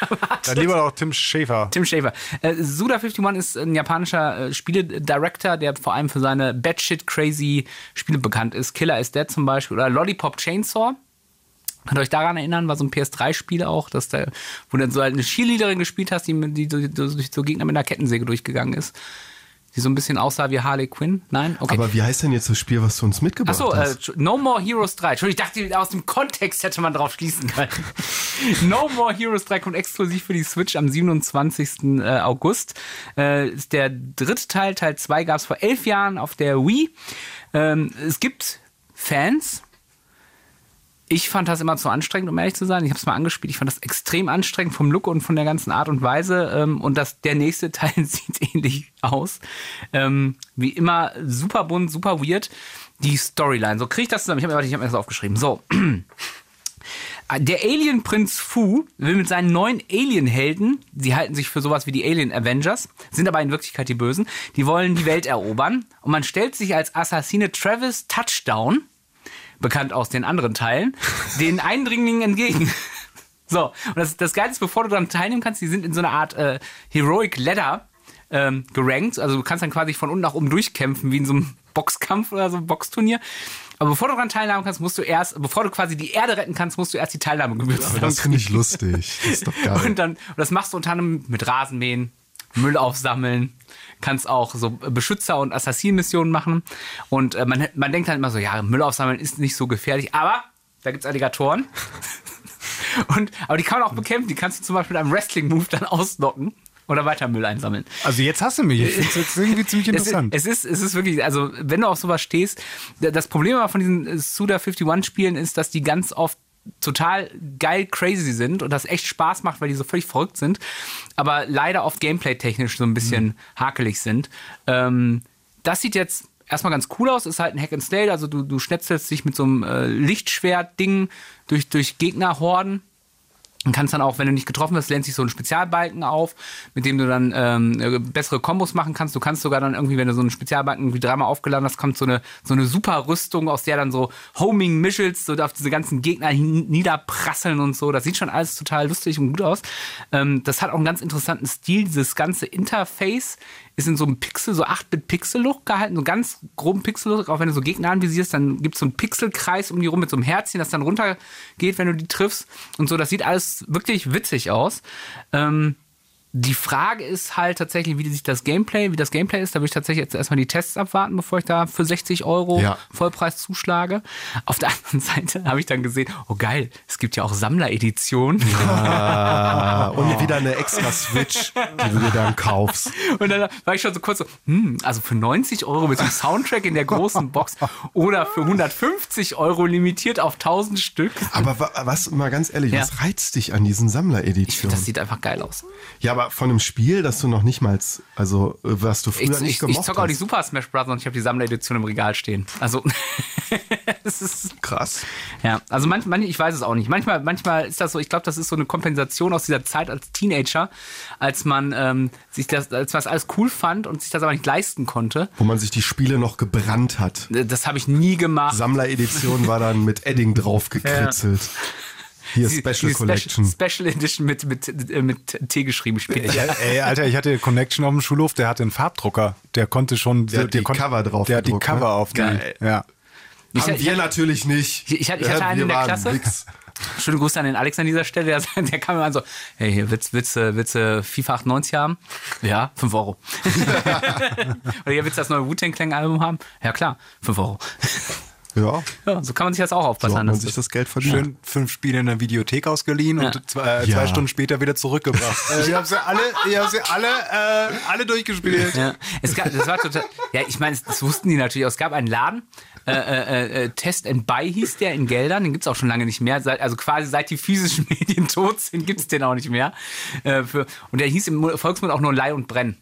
Dann lieber doch Tim Schäfer. Tim Schäfer. Äh, Suda51 ist ein japanischer äh, Spieledirector, der vor allem für seine batshit crazy Spiele bekannt ist. Killer is Dead zum Beispiel oder Lollipop Chainsaw. Könnt ihr euch daran erinnern, war so ein PS3-Spiel auch, dass der, wo du dann so halt eine Cheerleaderin gespielt hast, die, die, die, die durch so Gegner mit einer Kettensäge durchgegangen ist die so ein bisschen aussah wie Harley Quinn. Nein? Okay. Aber wie heißt denn jetzt das Spiel, was du uns mitgebracht Achso, hast? Äh, No More Heroes 3. Entschuldigung, ich dachte, aus dem Kontext hätte man drauf schließen können. no More Heroes 3 kommt exklusiv für die Switch am 27. Äh, August. Äh, ist der dritte Teil. Teil 2 gab es vor elf Jahren auf der Wii. Ähm, es gibt Fans, ich fand das immer zu anstrengend, um ehrlich zu sein. Ich habe es mal angespielt. Ich fand das extrem anstrengend vom Look und von der ganzen Art und Weise. Ähm, und das, der nächste Teil sieht ähnlich aus. Ähm, wie immer super bunt, super weird. Die Storyline. So kriege ich das zusammen. Ich habe mir, hab mir das aufgeschrieben. So. Der Alien-Prinz Fu will mit seinen neuen Alien-Helden, sie halten sich für sowas wie die Alien-Avengers, sind aber in Wirklichkeit die Bösen, die wollen die Welt erobern. Und man stellt sich als Assassine Travis Touchdown bekannt aus den anderen Teilen, den Eindringlingen entgegen. So, und das, das Geile ist, bevor du daran teilnehmen kannst, die sind in so einer Art äh, Heroic Ladder ähm, gerankt. Also du kannst dann quasi von unten nach oben durchkämpfen, wie in so einem Boxkampf oder so einem Boxturnier. Aber bevor du daran teilnehmen kannst, musst du erst, bevor du quasi die Erde retten kannst, musst du erst die Teilnahme gewürzt Aber das finde ich lustig. Das ist doch geil. Und, dann, und das machst du unter anderem mit Rasenmähen, Müll aufsammeln, kannst auch so Beschützer- und Assassinenmissionen machen. Und äh, man, man denkt halt immer so, ja, Müll aufsammeln ist nicht so gefährlich, aber da gibt es Alligatoren. und, aber die kann man auch bekämpfen. Die kannst du zum Beispiel mit einem Wrestling-Move dann ausnocken oder weiter Müll einsammeln. Also jetzt hast du mich. Ich finde es irgendwie ziemlich interessant. Es ist, es ist wirklich, also wenn du auf sowas stehst, das Problem aber von diesen Suda 51 Spielen ist, dass die ganz oft total geil crazy sind und das echt Spaß macht, weil die so völlig verrückt sind, aber leider oft gameplay-technisch so ein bisschen mhm. hakelig sind. Ähm, das sieht jetzt erstmal ganz cool aus, ist halt ein Hack and Slay, also du, du schnetzelst dich mit so einem äh, Lichtschwert-Ding durch, durch Gegnerhorden und kannst dann auch, wenn du nicht getroffen wirst, lernt sich so ein Spezialbalken auf, mit dem du dann ähm, äh, bessere Kombos machen kannst. Du kannst sogar dann irgendwie, wenn du so einen Spezialbalken irgendwie dreimal aufgeladen hast, kommt so eine, so eine super Rüstung, aus der dann so Homing Missiles so auf diese ganzen Gegner niederprasseln und so. Das sieht schon alles total lustig und gut aus. Ähm, das hat auch einen ganz interessanten Stil, dieses ganze Interface ist in so einem Pixel, so 8-Bit-Pixel-Look gehalten, so ganz groben Pixel-Look. Auch wenn du so Gegner anvisierst, dann gibt es so einen Pixelkreis um die rum mit so einem Herzchen, das dann runtergeht, wenn du die triffst. Und so, das sieht alles wirklich witzig aus. Ähm, die Frage ist halt tatsächlich, wie sich das Gameplay, wie das Gameplay ist. Da würde ich tatsächlich jetzt erstmal die Tests abwarten, bevor ich da für 60 Euro ja. Vollpreis zuschlage. Auf der anderen Seite habe ich dann gesehen, oh geil, es gibt ja auch Sammlereditionen. Ja, und wieder eine extra Switch, die du dir dann kaufst. Und dann war ich schon so kurz so, hm, also für 90 Euro mit dem Soundtrack in der großen Box oder für 150 Euro limitiert auf 1000 Stück. Aber was, mal ganz ehrlich, ja. was reizt dich an diesen Sammlereditionen? Ich finde, das sieht einfach geil aus. Ja, aber aber von einem Spiel, das du noch nicht mal, also was du früher ich, nicht ich, gemocht Ich zocke auch die Super Smash Bros. und ich habe die Sammleredition im Regal stehen. Also, das ist krass. Ja, also manchmal, manch, ich weiß es auch nicht. Manchmal, manchmal ist das so, ich glaube, das ist so eine Kompensation aus dieser Zeit als Teenager, als man ähm, sich das, als man das alles cool fand und sich das aber nicht leisten konnte. Wo man sich die Spiele noch gebrannt hat. Das habe ich nie gemacht. Sammleredition war dann mit Edding drauf gekritzelt. Ja. Hier die, Special die Collection. Special Edition mit, mit, äh, mit T geschrieben spielt. Ja, ey, Alter, ich hatte Connection auf dem Schulhof, der hatte einen Farbdrucker. Der konnte schon. Der, der hat die konnte, Cover drauf. Der hat die Cover ne? auf die. Ja. Ich, Haben ich, wir natürlich nicht. Ich, ich hatte, hatte einen in der Klasse. Nix. Schöne Grüße an den Alex an dieser Stelle. Der, der kam mir an so, hey, hier, willst, willst, willst du FIFA 98 haben? Ja, 5 Euro. Oder hier, willst du das neue Wu-Tang Clan Album haben? Ja, klar, 5 Euro. Ja. ja. So kann man sich das auch aufpassen. So hat man sich das Geld verdient. Schön fünf Spiele in der Videothek ausgeliehen ja. und zwei, äh, zwei Stunden später wieder zurückgebracht. ich habe sie alle, ich hab sie alle, äh, alle durchgespielt. Ja. Es gab, das war total, ja, ich meine, das wussten die natürlich auch. Es gab einen Laden, äh, äh, äh, Test and Buy hieß der in Geldern, den gibt es auch schon lange nicht mehr. Seit, also quasi seit die physischen Medien tot sind, gibt es den auch nicht mehr. Äh, für, und der hieß im Volksmund auch nur Leih und Brenn.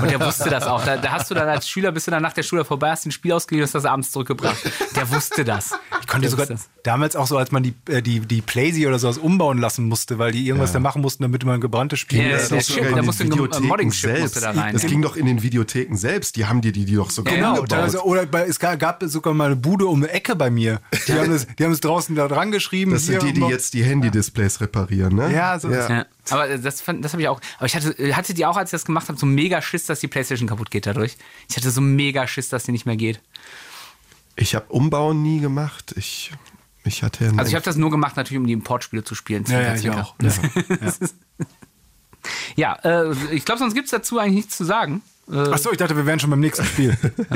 Und der wusste das auch. Da, da, hast du dann als Schüler, bist du dann nach der Schule vorbei, hast ein Spiel ausgeliehen und hast das abends zurückgebracht. Der wusste das. konnte Das sogar ist das. damals auch so, als man die, äh, die, die Playsee oder sowas umbauen lassen musste, weil die irgendwas Ja. da machen mussten, damit man ein gebranntes Spiel. Ja, der doch Chip, da musste ein Modding-Chip musste da rein. Das ja. ging doch in den Videotheken selbst. Die haben dir die, die doch sogar Genau, umgebaut. Teilweise, oder bei, es gab, sogar mal eine Bude um eine Ecke bei mir. Die haben es, die haben es draußen da dran geschrieben. Das sind die, die jetzt die Handy-Displays reparieren, ne? Ja, so ist Ja. Aber äh, das, fand- das habe ich auch. Aber ich hatte, äh, hatte die auch, als ich das gemacht habe, so mega Schiss, dass die Playstation kaputt geht dadurch. Ich hatte so mega Schiss, dass die nicht mehr geht. Ich habe Umbauen nie gemacht. Ich, ich hatte ja Also ich habe das nur gemacht, natürlich, um die Importspiele zu spielen. Ja, ja, ich auch. Zwinker. Ja, äh, ich glaube, sonst gibt es dazu eigentlich nichts zu sagen. Äh, Achso, ich dachte, wir wären schon beim nächsten Spiel.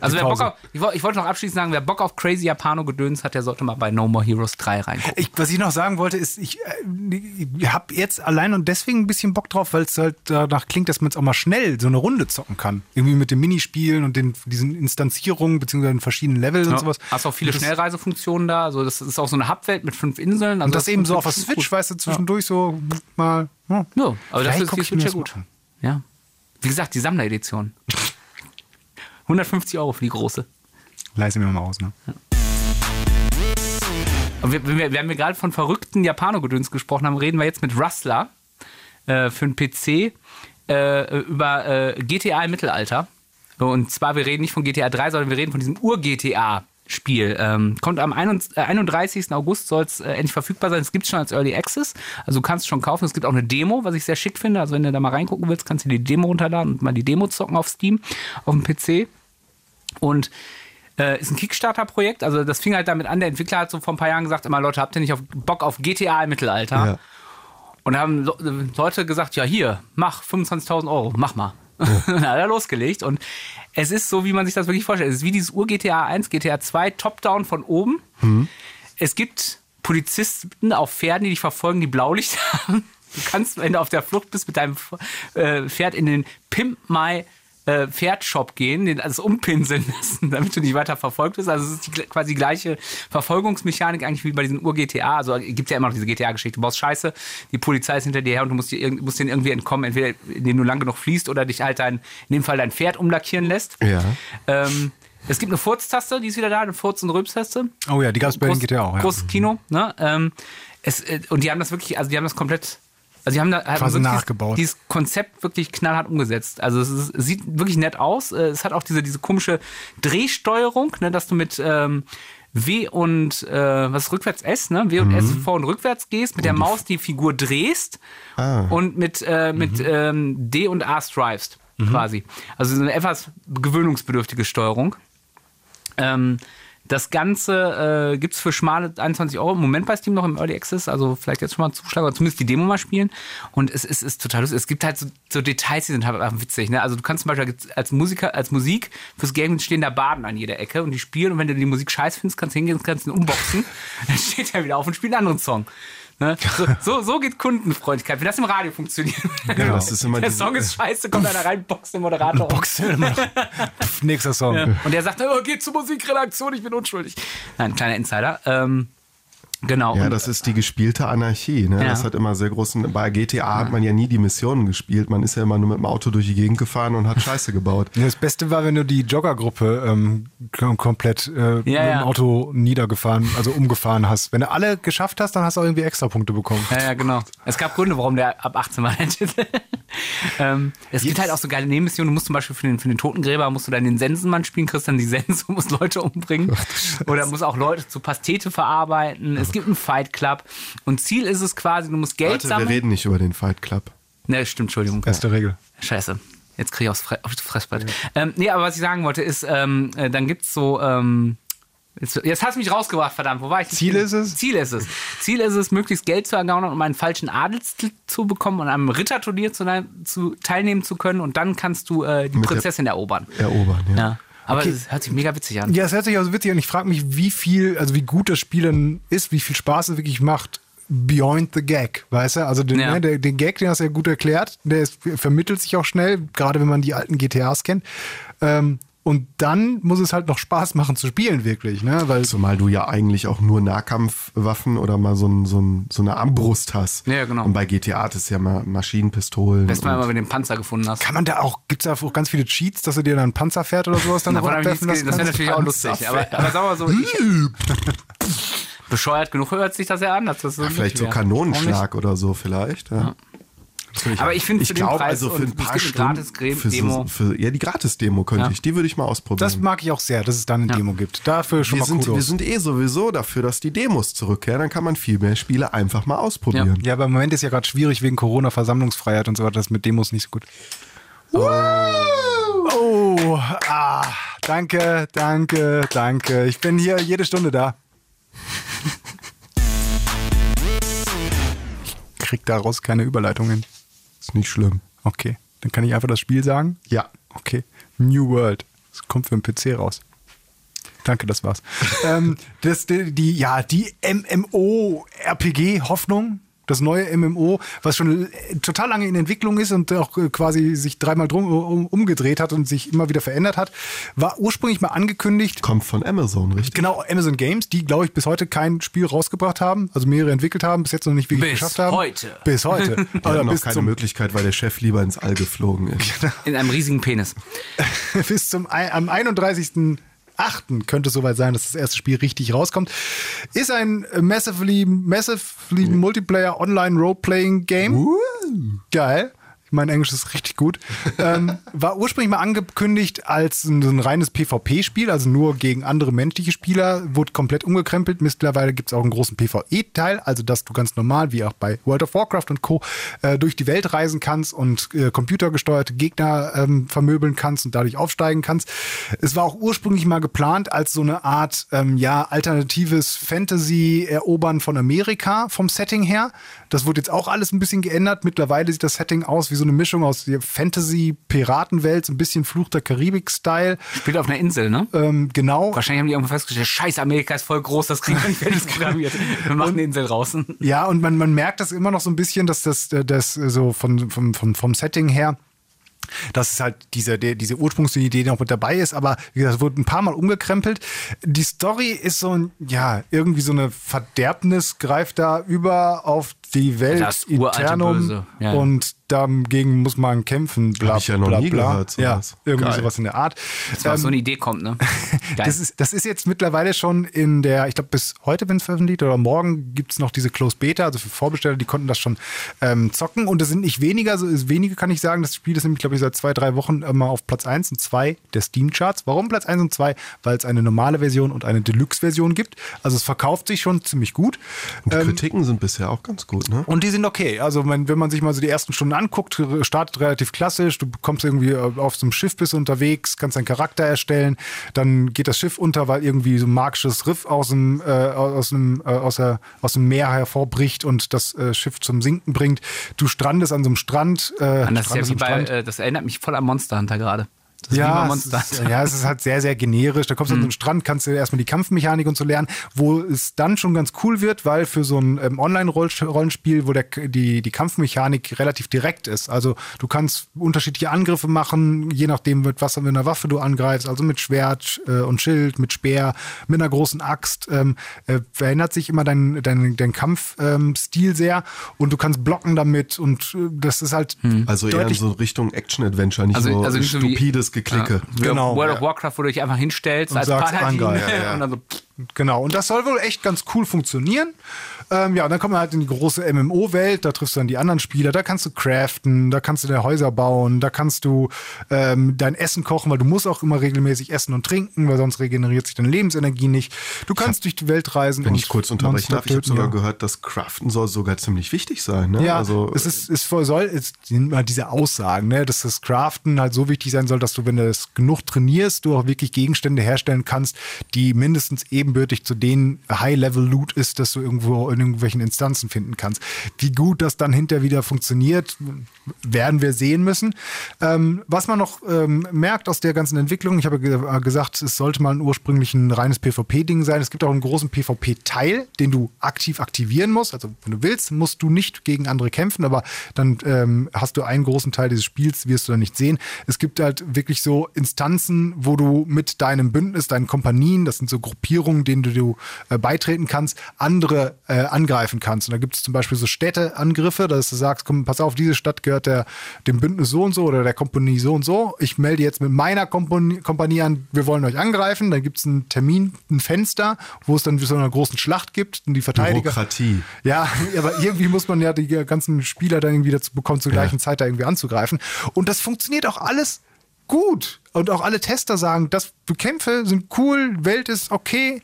also wer Bock auf, ich, ich wollte noch abschließend sagen, wer Bock auf Crazy Japano Gedöns hat, der sollte mal bei No More Heroes 3 reingucken. Ich, was ich noch sagen wollte, ist, ich, äh, ich habe jetzt allein und deswegen ein bisschen Bock drauf, weil es halt danach klingt, dass man es auch mal schnell so eine Runde zocken kann. Irgendwie mit den Minispielen und den, diesen Instanzierungen beziehungsweise den verschiedenen Levels und Ja, sowas. Hast auch viele Und das- Schnellreisefunktionen da. Also das ist auch so eine Hubwelt mit fünf Inseln. Also Und das eben so auf der Switch, gut. weißt du, zwischendurch so mal. Ja, Ja, aber Vielleicht dafür ist die ich mir Switch ja das gut. Ja. Wie gesagt, die Sammleredition. 150 Euro für die große. Leise mir mal aus, ne? Und wir, wir, wir gerade von verrückten Japano-Gedöns gesprochen haben, reden wir jetzt mit Rustler äh, für den PC äh, über äh, GTA im Mittelalter. Und zwar, wir reden nicht von GTA 3, sondern wir reden von diesem Ur-GTA-Spiel. Ähm, kommt am 31. äh, 31. August, soll es äh, endlich verfügbar sein. Es gibt schon als Early Access, also du kannst es schon kaufen. Es gibt auch eine Demo, was ich sehr schick finde. Also wenn du da mal reingucken willst, kannst du die Demo runterladen und mal die Demo zocken auf Steam, auf dem PC. Und äh, ist ein Kickstarter-Projekt. Also das fing halt damit an, der Entwickler hat so vor ein paar Jahren gesagt, immer Leute, habt ihr nicht auf Bock auf GTA im Mittelalter? Ja. Und da haben Le- Leute gesagt, ja hier, mach 25.000 Euro, mach mal. Und dann hat er losgelegt. Und es ist so, wie man sich das wirklich vorstellt. Es ist wie dieses Ur-GTA 1, GTA 2, Top-Down von oben. Es gibt Polizisten auf Pferden, die dich verfolgen, die Blaulicht haben. Du kannst, wenn du auf der Flucht bist, mit deinem äh, Pferd in den Pimp My äh, Pferdshop gehen, den alles umpinseln lassen, damit du nicht weiter verfolgt wirst. Also es ist die, quasi die gleiche Verfolgungsmechanik eigentlich wie bei diesen Ur-GTA. Also gibt ja immer noch diese GTA-Geschichte. Du baust Scheiße, die Polizei ist hinter dir her und du musst, dir, musst denen irgendwie entkommen, entweder indem du lang genug fließt oder dich halt dein, in dem Fall dein Pferd umlackieren lässt. Ja. Ähm, es gibt eine Furztaste, die ist wieder da, eine Furz- und Rülpstaste. Oh ja, die gab es bei den GTA auch. Ja. Großes Kino, ne? Ähm, es, äh, und die haben das wirklich, also die haben das komplett, also die haben da haben Quasi nachgebaut. Dieses, dieses Konzept wirklich knallhart umgesetzt. Also es, ist, es sieht wirklich nett aus. Äh, Es hat auch diese, diese komische Drehsteuerung, ne, dass du mit ähm, W und äh, was ist rückwärts S, ne? W und S vor und rückwärts gehst, mit der Maus die Figur drehst Ah. und mit, äh, mit ähm, D und A strivest, quasi. Also so eine etwas gewöhnungsbedürftige Steuerung. Ähm, das Ganze äh, gibt es für schmale 21 Euro im Moment bei Steam noch im Early Access, also vielleicht jetzt schon mal Zuschlag oder zumindest die Demo mal spielen. Und es, es ist total lustig. Es gibt halt so, so Details, die sind halt einfach witzig. Ne? Also du kannst zum Beispiel als Musiker, als Musik fürs Game stehen da Baden an jeder Ecke und die spielen und wenn du die Musik scheiß findest, kannst du hingehen und kannst ihn unboxen. Dann steht er wieder auf und spielt einen anderen Song. Ne? So, so, so geht Kundenfreundlichkeit, wenn das im Radio funktioniert. Ja, das ist immer der Song ist scheiße, kommt einer rein, boxt den Moderator um. Box Pff, Nächster Song. Ja. Und der sagt, oh, geht zur Musikredaktion, ich bin unschuldig. Nein, kleiner Insider. Ähm, genau. Ja, das ist die gespielte Anarchie. Ne? Ja. Das hat immer sehr großen. Bei GTA hat man ja nie die Missionen gespielt. Man ist ja immer nur mit dem Auto durch die Gegend gefahren und hat Scheiße gebaut. Das Beste war, wenn du die Joggergruppe ähm, kom- komplett äh, mit Ja, ja. dem Auto niedergefahren, also umgefahren hast. Wenn du alle geschafft hast, dann hast du auch irgendwie extra Punkte bekommen. Ja, ja, genau. Es gab Gründe, warum der ab 18 war, ähm, es gibt halt auch so geile Nebenmissionen. Du musst zum Beispiel für den, für den Totengräber musst du dann den Sensenmann spielen, kriegst dann die Sense und musst Leute umbringen. Oder musst auch Leute zu Pastete verarbeiten. Es gibt einen Fight Club. Und Ziel ist es quasi, du musst Geld wir sammeln. reden nicht über den Fight Club. Ne, stimmt, Entschuldigung. Erste Regel. Scheiße. Jetzt kriege ich aufs, Fre aufs Fressbrett. Ähm, nee, aber was ich sagen wollte, ist, ähm, äh, dann gibt's so. Ähm, jetzt, jetzt hast du mich rausgebracht, verdammt. Wo war ich? Ziel ist es? Ziel ist es. Ziel ist es, möglichst Geld zu ergaunern, um einen falschen Adelstitel zu bekommen und an einem Ritterturnier zu, zu teilnehmen zu können. Und dann kannst du äh, die Mit Prinzessin erobern. Erobern, ja. Ja. Aber Okay. es hört sich mega witzig an. Ja, es hört sich also witzig an. Ich frage mich, wie viel, also wie gut das Spiel dann ist, wie viel Spaß es wirklich macht. Beyond the Gag, weißt du? Also den, Ja. ne, den Gag, den hast du ja gut erklärt, der ist, vermittelt sich auch schnell, gerade wenn man die alten GTAs kennt. Ähm, Und dann muss es halt noch Spaß machen zu spielen, wirklich. Ne? Weil Zumal du ja eigentlich auch nur Nahkampfwaffen oder mal so, ein, so, ein, so eine Armbrust hast. Ja, genau. Und bei GTA hat es ja mal Maschinenpistolen. Besten Mal wenn du den Panzer gefunden hast. kann man da auch, gibt es da auch ganz viele Cheats, dass du dir dann ein Panzer fährt oder sowas dann Davon abwerfen lassen Das wäre natürlich auch lustig. Aber, aber sag mal so, ich, bescheuert genug hört sich das ja an. Dass das so Vielleicht so Kanonenschlag oder so vielleicht. Ja. Nicht? Aber ich finde, für Ich den glaube, Preis also für ein paar Stunden. eine für so, Gratis-Demo. für, ja, die Gratis-Demo könnte Ja. ich. Die würde ich mal ausprobieren. Das mag ich auch sehr, dass es da eine Ja. Demo gibt. Dafür schon wir, mal sind, Kudos. wir sind eh sowieso dafür, dass die Demos zurückkehren. Dann kann man viel mehr Spiele einfach mal ausprobieren. ja, aber im Moment ist ja gerade schwierig wegen Corona, Versammlungsfreiheit und so weiter. Das ist mit Demos nicht so gut. Oh, ah, danke, danke, danke. Ich bin hier jede Stunde da. Ich krieg daraus keine Überleitung hin. Ist nicht schlimm. Okay, dann kann ich einfach das Spiel sagen. Ja. Okay, New World. Das kommt für den PC raus. Danke, das war's. ähm, das, die, die, ja, die MMO-RPG-Hoffnung, das neue MMO, was schon äh, total lange in Entwicklung ist und auch äh, quasi sich dreimal drum um, umgedreht hat und sich immer wieder verändert hat, war ursprünglich mal angekündigt. Kommt von Amazon, richtig? Genau, Amazon Games, die, glaube ich, bis heute kein Spiel rausgebracht haben, also mehrere entwickelt haben, bis jetzt noch nicht wirklich bis geschafft haben. Bis heute. Bis heute. Oder noch bis keine Möglichkeit, weil der Chef lieber ins All geflogen ist. Genau. In einem riesigen Penis. bis zum am 31. 8. könnte soweit sein, dass das erste Spiel richtig rauskommt. Ist ein massively, massively Multiplayer Online Roleplaying Game. Geil. Mein Englisch ist richtig gut. ähm, war ursprünglich mal angekündigt als ein, so ein reines PvP-Spiel, also nur gegen andere menschliche Spieler, wurde komplett umgekrempelt. Mittlerweile gibt es auch einen großen PvE-Teil, also dass du ganz normal, wie auch bei World of Warcraft und Co., äh, durch die Welt reisen kannst und äh, computergesteuerte Gegner ähm, vermöbeln kannst und dadurch aufsteigen kannst. Es war auch ursprünglich mal geplant als so eine Art, ähm, ja, alternatives Fantasy-Erobern von Amerika vom Setting her. Das wurde jetzt auch alles ein bisschen geändert. Mittlerweile sieht das Setting aus wie so eine Mischung aus Fantasy-Piratenwelt, so ein bisschen Fluch der Karibik-Style. Spielt auf einer Insel, ne? Ähm, genau. Wahrscheinlich haben die irgendwann festgestellt, scheiß Amerika ist voll groß, das kriegen wir nicht fertig programmiert. Wir machen eine Insel raus. Ja, und man, man merkt das immer noch so ein bisschen, dass das, äh, das äh, so von, vom, vom, vom Setting her, dass es halt diese, der, diese Ursprungsidee noch mit dabei ist, aber wie gesagt, es wurde ein paar Mal umgekrempelt. Die Story ist so ein, ja, irgendwie so eine Verderbnis greift da über auf die Welt Das Eternum Böse, ja. und dagegen muss man kämpfen, bla, Hab ich ja noch bla, nie bla. gehört, Ja, sowas. irgendwie Geil. sowas in der Art. Dass Ähm, so eine Idee kommt, ne? Das ist, das ist jetzt mittlerweile schon in der, ich glaube, bis heute, wenn es veröffentlicht oder morgen gibt es noch diese Closed Beta, also für Vorbesteller, die konnten das schon ähm, zocken. Und es sind nicht weniger, so ist wenige kann ich sagen. Das Spiel ist nämlich, glaube ich, seit zwei, drei Wochen immer auf Platz 1 und 2 der Steam-Charts. Warum Platz 1 und 2? Weil es eine normale Version und eine Deluxe-Version gibt. Also es verkauft sich schon ziemlich gut. Und die Ähm, Kritiken sind bisher auch ganz gut, ne? und die sind okay. Also wenn, wenn man sich mal so die ersten Stunden anguckt, startet relativ klassisch. Du kommst irgendwie auf so einem Schiff bist unterwegs, kannst deinen Charakter erstellen. Dann geht das Schiff unter, weil irgendwie so ein magisches Riff aus dem, äh, aus dem, äh, aus, der, aus dem Meer hervorbricht und das äh, Schiff zum Sinken bringt. Du strandest an so einem Strand. Äh, Und das ist ja strandest wie am bei, Strand. äh, das erinnert mich voll an Monster Hunter gerade. Das Ja, es ist, ja, es ist halt sehr, sehr generisch. Da kommst du an so Mhm. einen Strand, kannst du erstmal die Kampfmechanik und so lernen, wo es dann schon ganz cool wird, weil für so ein ähm, Online-Rollenspiel, wo der, die, die Kampfmechanik relativ direkt ist. Also du kannst unterschiedliche Angriffe machen, je nachdem mit was für einer Waffe du angreifst, also mit Schwert äh, und Schild, mit Speer, mit einer großen Axt. Ähm, äh, verändert sich immer dein, dein, dein Kampfstil ähm, sehr und du kannst blocken damit und äh, das ist halt Also eher in deutlich so Richtung Action-Adventure, nicht Also- so also nicht so Geklicke. Wie Genau, World ja. of Warcraft, wo du dich einfach hinstellst Und als sagst, Paladin. Ja, ja. und dann so, Genau, und das soll wohl echt ganz cool funktionieren. Ähm, ja, und dann kommt man halt in die große MMO-Welt, da triffst du dann die anderen Spieler, da kannst du craften, da kannst du dir Häuser bauen, da kannst du ähm, dein Essen kochen, weil du musst auch immer regelmäßig essen und trinken, weil sonst regeneriert sich deine Lebensenergie nicht. Du kannst durch die Welt reisen. Wenn und ich kurz unterbrechen darf, ich habe sogar ja. gehört, dass Craften soll sogar ziemlich wichtig sein. Ne? Ja, also, es ist, es soll, es sind immer diese Aussagen, ne, dass das Craften halt so wichtig sein soll, dass du, wenn du es genug trainierst, du auch wirklich Gegenstände herstellen kannst, die mindestens eben ebenbürtig zu den High-Level-Loot ist, das du irgendwo in irgendwelchen Instanzen finden kannst. Wie gut das dann hinterher wieder funktioniert, werden wir sehen müssen. Ähm, was man noch ähm, merkt aus der ganzen Entwicklung, ich habe ge gesagt, es sollte mal ein ursprünglich ein reines PvP-Ding sein. Es gibt auch einen großen PvP-Teil, den du aktiv aktivieren musst. Also wenn du willst, musst du nicht gegen andere kämpfen, aber dann ähm, hast du einen großen Teil dieses Spiels, wirst du dann nicht sehen. Es gibt halt wirklich so Instanzen, wo du mit deinem Bündnis, deinen Kompanien, das sind so Gruppierungen, denen du äh, beitreten kannst, andere äh, angreifen kannst. Und da gibt es zum Beispiel so Städteangriffe, dass du sagst, komm, pass auf, diese Stadt gehört der, dem Bündnis so und so oder der Kompanie so und so. Ich melde jetzt mit meiner Kompanie, Kompanie an, wir wollen euch angreifen. Dann gibt es einen Termin, ein Fenster, wo es dann so eine großen Schlacht gibt und die Verteidiger. Bürokratie. Ja, aber irgendwie muss man ja die ganzen Spieler dann irgendwie dazu bekommen, zur gleichen ja. Zeit da irgendwie anzugreifen. Und das funktioniert auch alles gut. Und auch alle Tester sagen, das Kämpfe sind cool, Welt ist okay,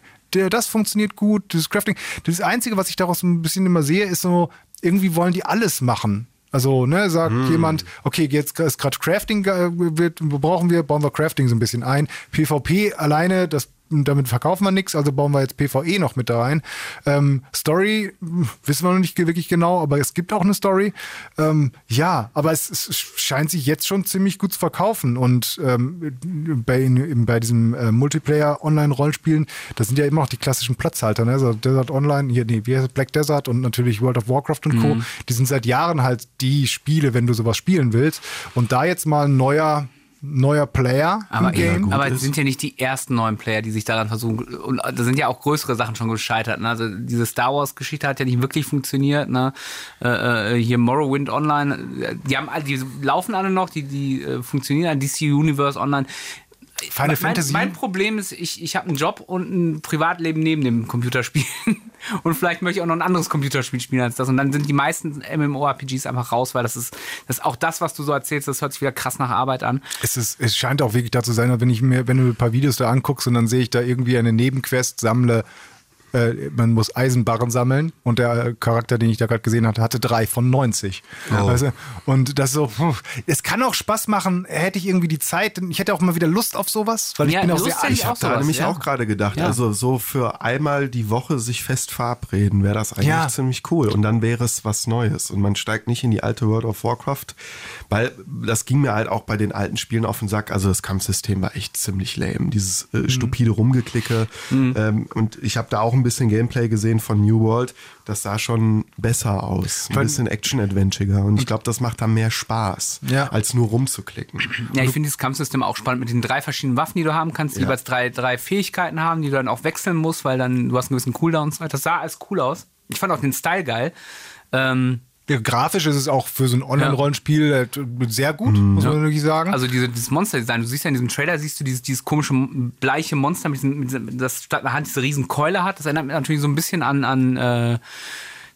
das funktioniert gut, das Crafting. Das Einzige, was ich daraus ein bisschen immer sehe, ist so, irgendwie wollen die alles machen. Also, ne, sagt hm. jemand, okay, jetzt ist gerade Crafting, äh, wird, brauchen wir, bauen wir Crafting so ein bisschen ein. PvP alleine, das damit verkaufen wir nichts, also bauen wir jetzt PvE noch mit da rein. Ähm, Story wissen wir noch nicht wirklich genau, aber es gibt auch eine Story. Ähm, ja, aber es, es, scheint sich jetzt schon ziemlich gut zu verkaufen und ähm, bei, bei diesem äh, Multiplayer-Online-Rollenspielen, das sind ja immer noch die klassischen Platzhalter, ne? Also Desert Online, hier, nee, Black Desert und natürlich World of Warcraft und Co. Mhm. Die sind seit Jahren halt die Spiele, wenn du sowas spielen willst. Und da jetzt mal ein neuer neuer Player aber, im Game. Aber es sind ja nicht die ersten neuen Player, die sich daran versuchen. Und da sind ja auch größere Sachen schon gescheitert. Ne? Also diese Star Wars-Geschichte hat ja nicht wirklich funktioniert. Ne? Äh, äh hier Morrowind Online, die haben die laufen alle noch, die, die äh, funktionieren. DC Universe Online Final mein, Fantasy. Mein Problem ist, ich, ich habe einen Job und ein Privatleben neben dem Computerspiel. und vielleicht möchte ich auch noch ein anderes Computerspiel spielen als das. Und dann sind die meisten MMORPGs einfach raus, weil das ist, das ist auch das, was du so erzählst, das hört sich wieder krass nach Arbeit an. Es, ist, es scheint auch wirklich da zu sein, wenn ich mir, wenn du ein paar Videos da anguckst und dann sehe ich da irgendwie eine Nebenquest, sammle äh, man muss Eisenbarren sammeln und der Charakter, den ich da gerade gesehen hatte, hatte drei von 90. Oh. Also, und das so, es kann auch Spaß machen, hätte ich irgendwie die Zeit, ich hätte auch mal wieder Lust auf sowas, weil ja, ich bin auch sehr Ich habe da nämlich ja. auch gerade gedacht, ja. also so für einmal die Woche sich fest verabreden, wäre das eigentlich ziemlich cool und dann wäre es was Neues und man steigt nicht in die alte World of Warcraft, weil das ging mir halt auch bei den alten Spielen auf den Sack, also das Kampfsystem war echt ziemlich lame, dieses äh, mhm. stupide Rumgeklicke mhm. ähm, und ich habe da auch ein bisschen Gameplay gesehen von New World. Das sah schon besser aus. Ein bisschen Action-Adventuriger. Und ich glaube, das macht da mehr Spaß, ja. als nur rumzuklicken. Ja, ich finde dieses Kampfsystem auch spannend mit den drei verschiedenen Waffen, die du haben kannst, die ja. jeweils drei, drei Fähigkeiten haben, die du dann auch wechseln musst, weil dann du hast einen gewissen Cooldown und so weiter. Das sah alles cool aus. Ich fand auch den Style geil. Ähm, grafisch ist es auch für so ein Online-Rollenspiel ja. Äh, sehr gut, mhm. muss man wirklich sagen. Also diese, dieses Monster-Design, du siehst ja in diesem Trailer, siehst du dieses, dieses komische bleiche Monster, mit diesem, mit diesem, das statt einer Hand diese riesen Keule hat. Das erinnert mich natürlich so ein bisschen an, an äh,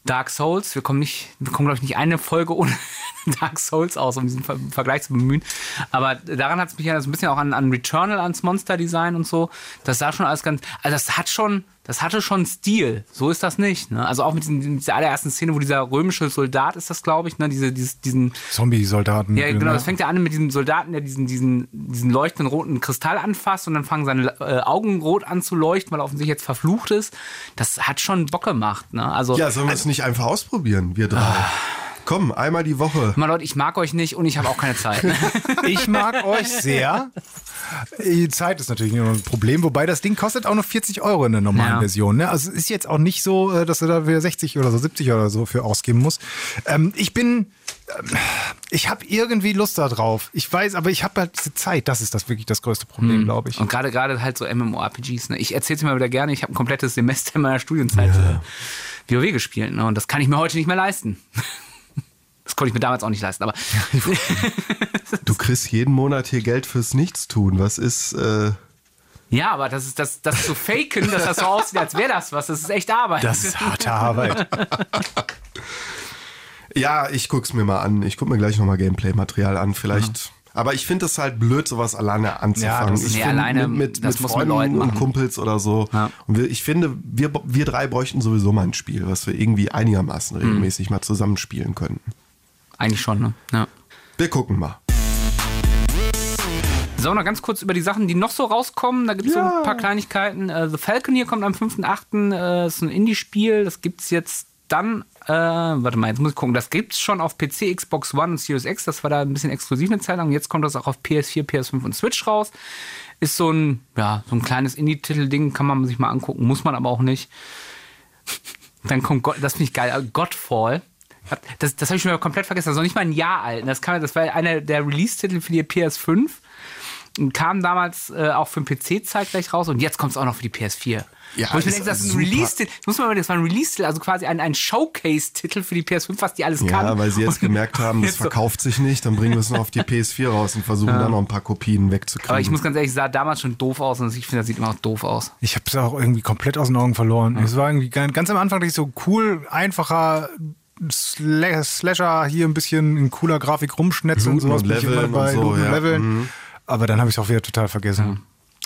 Dark Souls. Wir kommen nicht, wir kommen, glaube ich, nicht eine Folge ohne Dark Souls aus, um diesen Vergleich zu bemühen. Aber daran hat es mich ja so ein bisschen auch an, an Returnal, ans Monster-Design und so. Das sah schon alles ganz, also das hat schon, das hatte schon Stil. So ist das nicht. Ne? Also auch mit diesen, dieser allerersten Szene, wo dieser römische Soldat ist das, glaube ich, ne? Diese, dieses, diesen Zombie-Soldaten. Ja, genau. Das fängt ja an mit diesem Soldaten, der diesen, diesen, diesen leuchtenden roten Kristall anfasst und dann fangen seine äh, Augen rot an zu leuchten, weil er offensichtlich jetzt verflucht ist. Das hat schon Bock gemacht. Ne? Also, ja, sollen wir es nicht einfach ausprobieren, wir drei? Ah. Komm, einmal die Woche. Mal Leute, ich mag euch nicht und ich habe auch keine Zeit. ich mag euch sehr. Die Zeit ist natürlich nur ein Problem, wobei das Ding kostet auch noch 40 Euro in der normalen ja. Version. Ne? Also es ist jetzt auch nicht so, äh, dass du da wieder 60 oder so 70 oder so für ausgeben musst. Ähm, ich bin ähm, ich habe irgendwie Lust darauf. Ich weiß, aber ich habe halt diese Zeit. Das ist das wirklich das größte Problem, hm. glaube ich. Und gerade gerade halt so MMORPGs. Ne? Ich erzähle es mir wieder gerne. Ich habe ein komplettes Semester in meiner Studienzeit ja. WoW gespielt. Ne? Und das kann ich mir heute nicht mehr leisten. Das konnte ich mir damals auch nicht leisten, aber. du kriegst jeden Monat hier Geld fürs Nichtstun. Was ist. Äh ja, aber das ist das, das zu faken, dass das so aussieht, als wäre das was. Das ist echt Arbeit. Das ist harte Arbeit. ja, ich guck's mir mal an. Ich guck mir gleich nochmal Gameplay-Material an. Vielleicht. Mhm. Aber ich finde es halt blöd, sowas alleine anzufangen. Ja, ich nee, alleine mit, mit, mit Freunden und Kumpels oder so. Ja. Und wir, ich finde, wir, wir drei bräuchten sowieso mal ein Spiel, was wir irgendwie einigermaßen regelmäßig mhm. mal zusammenspielen könnten. Eigentlich schon, ne? Ja. Wir gucken mal. So, noch ganz kurz über die Sachen, die noch so rauskommen. Da gibt es Ja. so ein paar Kleinigkeiten. Äh, The Falcon hier kommt am 5.8. Äh, ist ein Indie-Spiel. Das gibt es jetzt dann. Äh, warte mal, jetzt muss ich gucken. Das gibt es schon auf PC, Xbox One und Series X. Das war da ein bisschen exklusiv eine Zeit lang. Jetzt kommt das auch auf PS4, PS5 und Switch raus. Ist so ein, ja, so ein kleines Indie-Titel-Ding. Kann man sich mal angucken. Muss man aber auch nicht. Dann kommt Gott, das finde ich geil, Godfall. Das, das habe ich schon wieder komplett vergessen. Das ist noch nicht mal ein Jahr alt. Das, kam, das war einer der Release-Titel für die PS5. Und kam damals äh, auch für den PC zeitgleich raus und jetzt kommt es auch noch für die PS4. Ja, Wo ich mir ist denke, das ist ein. Release-Titel. Das muss man mal, das war ein Release-Titel, also quasi ein, ein Showcase-Titel für die PS5, was die alles kann. Ja, weil sie jetzt Und gemerkt haben, das verkauft sich nicht, dann bringen wir es noch auf die PS4 raus und versuchen dann noch ein paar Kopien wegzukriegen. Aber ich muss ganz ehrlich, sah damals schon doof aus und ich finde, das sieht immer noch doof aus. Ich habe es auch irgendwie komplett aus den Augen verloren. Es war irgendwie ganz, am Anfang dachte ich so cool, einfacher Slasher, hier ein bisschen in cooler Grafik rumschnetzen und sowas. und bin ich immer leveln und so, ja. leveln. Aber dann habe ich es auch wieder total vergessen.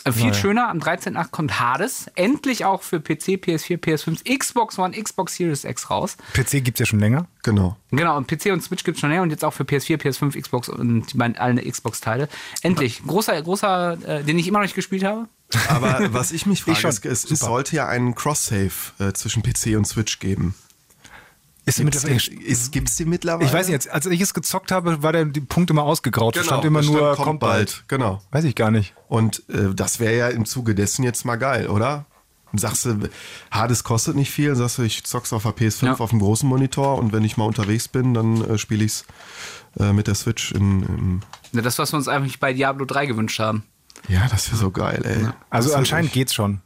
Äh, Viel Naja. schöner, am 13.8. kommt Hades. Endlich auch für PC, PS4, PS5, Xbox One, Xbox Series X raus. PC gibt es ja schon länger. Genau. Genau, und PC und Switch gibt es schon länger und jetzt auch für PS4, PS5, Xbox und beiden- alle Xbox-Teile. Endlich. Großer, großer, äh, den ich immer noch nicht gespielt habe. Aber was ich mich frage, schon. ist, es sollte ja einen Cross-Save äh, zwischen PC und Switch geben. Ist Gibt's mit, den, ist, gibt's den mittlerweile? ich weiß nicht, jetzt, als ich es gezockt habe, war der die Punkt immer ausgegraut. Genau, stand immer nur, stand, kommt bald. Genau. Weiß ich gar nicht. Und äh, das wäre ja im Zuge dessen jetzt mal geil, oder? Sagst du, Hades kostet nicht viel, sagst du, ich zock's auf der PS5 Ja. auf dem großen Monitor und wenn ich mal unterwegs bin, dann äh, spiele ich's äh, mit der Switch in, in Ja, Das, was wir uns eigentlich bei Diablo 3 gewünscht haben. Ja, das wäre so geil, ey. Also Das anscheinend geht's schon.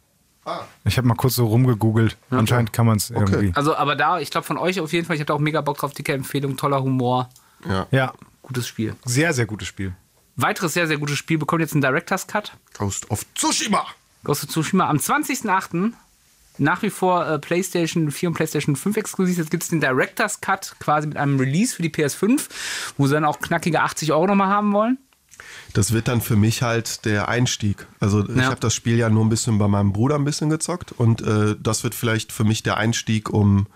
Ah. Ich habe mal kurz so rumgegoogelt. Anscheinend kann man es irgendwie. Also, aber da, ich glaube von euch auf jeden Fall, ich habe da auch mega Bock drauf, dicke Empfehlung, toller Humor, Ja. Ja, gutes Spiel. sehr, sehr gutes Spiel. Weiteres sehr, sehr gutes Spiel bekommt jetzt einen Director's Cut. Ghost of Tsushima. Ghost of Tsushima am 20.08. Nach wie vor äh, PlayStation 4 und PlayStation 5 exklusiv. Jetzt gibt es den Director's Cut quasi mit einem Release für die PS5, wo sie dann auch knackige 80 Euro nochmal haben wollen. Das wird dann für mich halt der Einstieg. Also ich Ja. habe das Spiel ja nur ein bisschen bei meinem Bruder ein bisschen gezockt und äh, das wird vielleicht für mich der Einstieg, um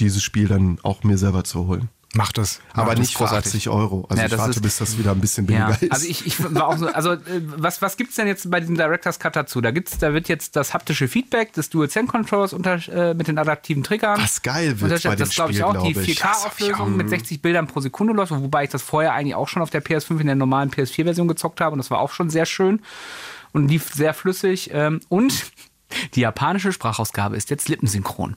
dieses Spiel dann auch mir selber zu holen. Macht es. Aber das nicht ist für großartig. 80 Euro. Also Ja, ich das warte, ist- bis das wieder ein bisschen billiger Ja, ist. also ich, ich war auch so, also äh, was, was gibt es denn jetzt bei diesem Director's Cut dazu? Da gibt's, da wird jetzt das haptische Feedback des Dual-Sense-Controllers unter, äh, mit den adaptiven Triggern. Was geil wird bei Das glaube ich auch, die glaub ich. 4K-Auflösung mit 60 Bildern pro Sekunde läuft, wobei ich das vorher eigentlich auch schon auf der PS5 in der normalen PS4-Version gezockt habe und das war auch schon sehr schön und lief sehr flüssig. Ähm, und die japanische Sprachausgabe ist jetzt lippensynchron.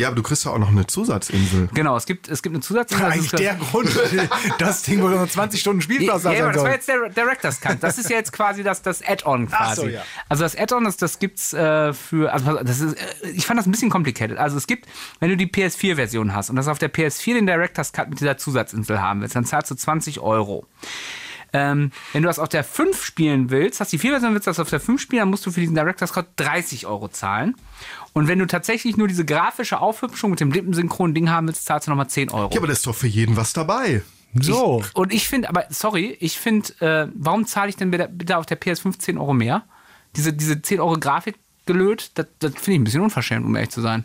Ja, aber du kriegst ja auch noch eine Zusatzinsel. Genau, es gibt, es gibt eine Zusatzinsel. das Eigentlich ist- der Grund, das Ding, wo nur 20 Stunden Spielplatz da ja, aber das war soll. jetzt der Director's Cut. Das ist ja jetzt quasi das, das Add-on quasi. Ach so, ja. Also das Add-on, das, das gibt's äh, für, also das ist, äh, ich fand das ein bisschen complicated. Also es gibt, wenn du die PS4-Version hast und das auf der PS4 den Director's Cut mit dieser Zusatzinsel haben willst, dann zahlst du 20 Euro. Ähm, wenn du das auf der 5 spielen willst, hast die 4-Version, willst du das auf der 5 spielen, dann musst du für diesen Director's Cut 30 Euro zahlen. Und wenn du tatsächlich nur diese grafische Aufhübschung mit dem lippensynchronen Ding haben willst, zahlst du nochmal 10 Euro. Ja, aber da ist doch für jeden was dabei. So. Ich, und ich finde, aber sorry, ich finde, äh, warum zahle ich denn bitte, bitte auf der PS5 10 Euro mehr? Diese, diese 10 Euro Grafik gelöt, das, das finde ich ein bisschen unverschämt, um ehrlich zu sein.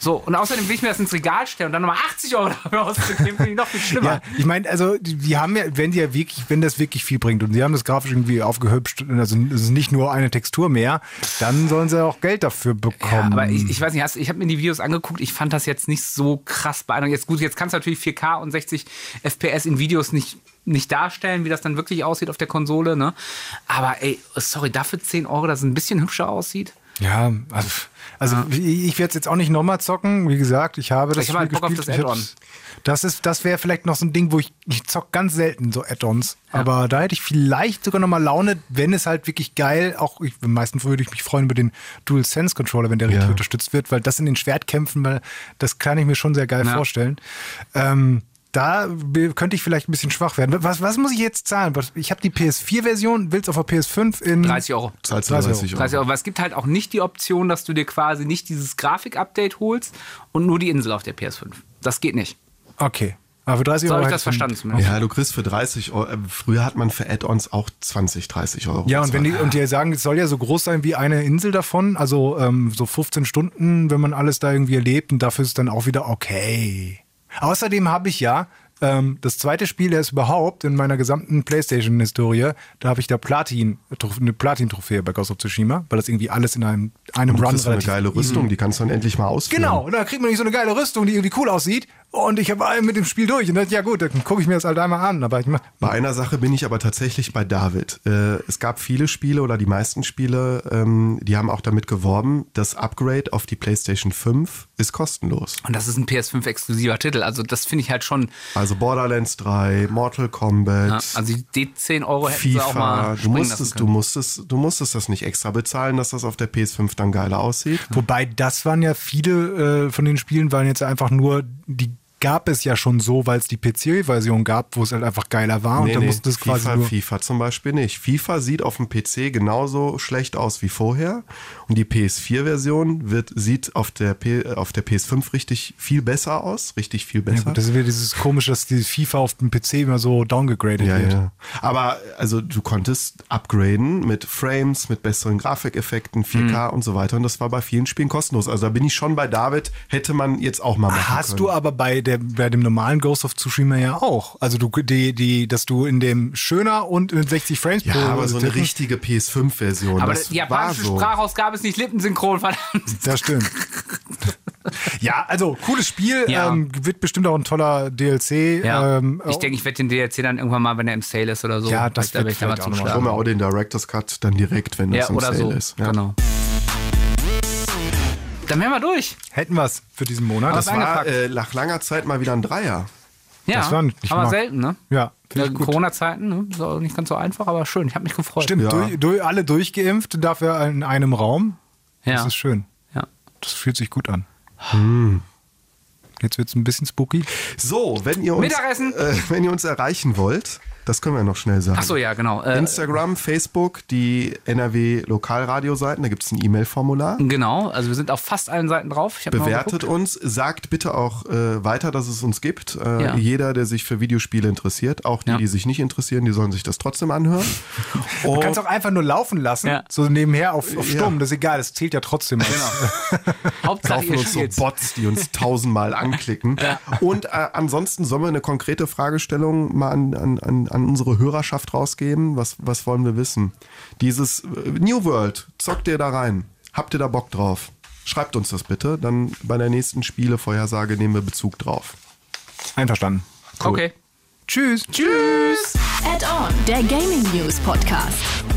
So, und außerdem will ich mir das ins Regal stellen und dann nochmal 80 Euro dafür auszugeben, finde ich noch viel schlimmer. Ja, ich meine, also die, die haben ja, wenn die ja wirklich, wenn das wirklich viel bringt und sie haben das grafisch irgendwie aufgehübscht, also es ist nicht nur eine Textur mehr, dann sollen sie auch Geld dafür Ja, bekommen. aber ich, ich weiß nicht, hast, ich habe mir die Videos angeguckt, ich fand das jetzt nicht so krass beeindruckend. Jetzt gut, jetzt kannst du natürlich 4K und 60 FPS in Videos nicht, nicht darstellen, wie das dann wirklich aussieht auf der Konsole, ne? Aber ey, sorry, dafür 10 Euro, dass es ein bisschen hübscher aussieht. ja, also, also ich, ich werde es jetzt auch nicht nochmal zocken. Wie gesagt, ich habe das Ich habe halt Spiel Bock auf gespielt. das Add-on. Das ist, das wäre vielleicht noch so ein Ding, wo ich, ich zock ganz selten so Add-ons. Aber da hätte ich vielleicht sogar nochmal Laune, wenn es halt wirklich geil, auch ich, am meisten würde ich mich freuen über den Dual Sense Controller, wenn der richtig Ja. unterstützt wird, weil das in den Schwertkämpfen, weil das kann ich mir schon sehr geil Ja. vorstellen. Ähm, da könnte ich vielleicht ein bisschen schwach werden. Was, was muss ich jetzt zahlen? Ich habe die PS4-Version, will's auf der PS5 in 30 Euro. Zahlst du 30 30 Euro. 30 Euro. Aber es gibt halt auch nicht die Option, dass du dir quasi nicht dieses Grafik-Update holst und nur die Insel auf der PS5. Das geht nicht. Okay. Aber für 30 So Euro. habe ich das verstanden zumindest. Ja, du kriegst für 30 Euro. äh, Früher hat man für Add-ons auch 20, 30 Euro. Ja, und wenn die, und die sagen, es soll ja so groß sein wie eine Insel davon, also ähm, so 15 Stunden, wenn man alles da irgendwie erlebt und dafür ist es dann auch wieder okay. Außerdem habe ich ja Ähm, das zweite Spiel ist überhaupt in meiner gesamten PlayStation-Historie, da habe ich da Platin, eine Platin-Trophäe bei Ghost of Tsushima, weil das irgendwie alles in einem, einem Und Run das ist eine geile Rüstung, die kannst du dann endlich mal ausführen. Genau, und da kriegt man nicht so eine geile Rüstung, die irgendwie cool aussieht. Und ich habe mit dem Spiel durch. Und dachte, ja gut, dann gucke ich mir das halt einmal an. Aber ich mach, Bei einer Sache bin ich aber tatsächlich bei David. Äh, es gab viele Spiele oder die meisten Spiele, ähm, die haben auch damit geworben, das Upgrade auf die PlayStation 5 ist kostenlos. Und das ist ein PS5-exklusiver Titel. Also das finde ich halt schon. Also Borderlands 3, Mortal Kombat, Ja, also die 10 Euro hätten sie auch FIFA. mal Du musstest, du musstest, du musstest das nicht extra bezahlen, dass das auf der PS5 dann geiler aussieht. Wobei das waren ja viele äh, von den Spielen waren jetzt einfach nur, die gab es ja schon so, weil es die PC-Version gab, wo es halt einfach geiler war. und dann musste es quasi FIFA, nur. FIFA zum Beispiel nicht. FIFA sieht auf dem PC genauso schlecht aus wie vorher. Und die PS4-Version wird, sieht auf der, P, auf der PS5 richtig viel besser aus. Richtig viel Ja, besser. gut, das ist wieder dieses komische, dass die FIFA auf dem PC immer so downgegradet Ja, wird. ja. Aber also du konntest upgraden mit Frames, mit besseren Grafikeffekten, 4K Mhm. und so weiter. Und das war bei vielen Spielen kostenlos. Also da bin ich schon bei David, hätte man jetzt auch mal machen Hast können. du aber bei, der, bei dem normalen Ghost of Tsushima ja auch. Also du die, die, dass du in dem schöner und mit 60 Frames ja, pro aber so eine richtige PS5-Version. Aber das die japanische so. Sprachausgabe ist nicht lippensynchron, verdammt. Das stimmt. ja, also cooles Spiel. Ja. Ähm, wird bestimmt auch ein toller DLC. Ja. Ähm, ich denke, ich werde den DLC dann irgendwann mal, wenn er im Sale ist oder so. Ja, das da werde wird ich da mal auch Ich auch den Director's Cut dann direkt, wenn das Ja, im oder Sale so. ist. Ja. Genau. Dann wären wir durch. hätten wir es für diesen Monat. Das war äh, nach langer Zeit mal wieder ein Dreier. Ja, Das war nicht aber mal- selten, ne? ja, gut. Corona-Zeiten, ne? Ist auch nicht ganz so einfach, aber schön. Ich habe mich gefreut. Stimmt, Ja. durch, durch, alle durchgeimpft, dafür in einem Raum. Ja. Das ist schön. ja. Das fühlt sich gut an. Hm. Jetzt wird es ein bisschen spooky. So, wenn ihr uns, Mittagessen. Äh, wenn ihr uns erreichen wollt, das können wir noch schnell sagen. Ach so, ja, genau. Äh, Instagram, Facebook, die NRW Lokalradioseiten, da gibt es ein E-Mail-Formular. genau, also wir sind auf fast allen Seiten drauf. Ich hab mal Bewertet uns, sagt bitte auch äh, weiter, dass es uns gibt. Äh, Ja. Jeder, der sich für Videospiele interessiert, auch die, Ja. die sich nicht interessieren, die sollen sich das trotzdem anhören. Du Und kannst auch einfach nur laufen lassen, Ja. so nebenher auf, auf Ja. Stumm. Das ist egal, das zählt ja trotzdem. Genau. Hauptsache kaufen ihr uns so. Bots, die uns tausendmal anklicken. Und äh, ansonsten sollen wir eine konkrete Fragestellung mal an, an, an, an unsere Hörerschaft rausgeben. Was, was wollen wir wissen? Dieses äh, New World, zockt ihr da rein? Habt ihr da Bock drauf? Schreibt uns das bitte. Dann bei der nächsten Spielevorhersage nehmen wir Bezug drauf. Einverstanden. Okay. Tschüss. Tschüss. Add-on, der Gaming News Podcast.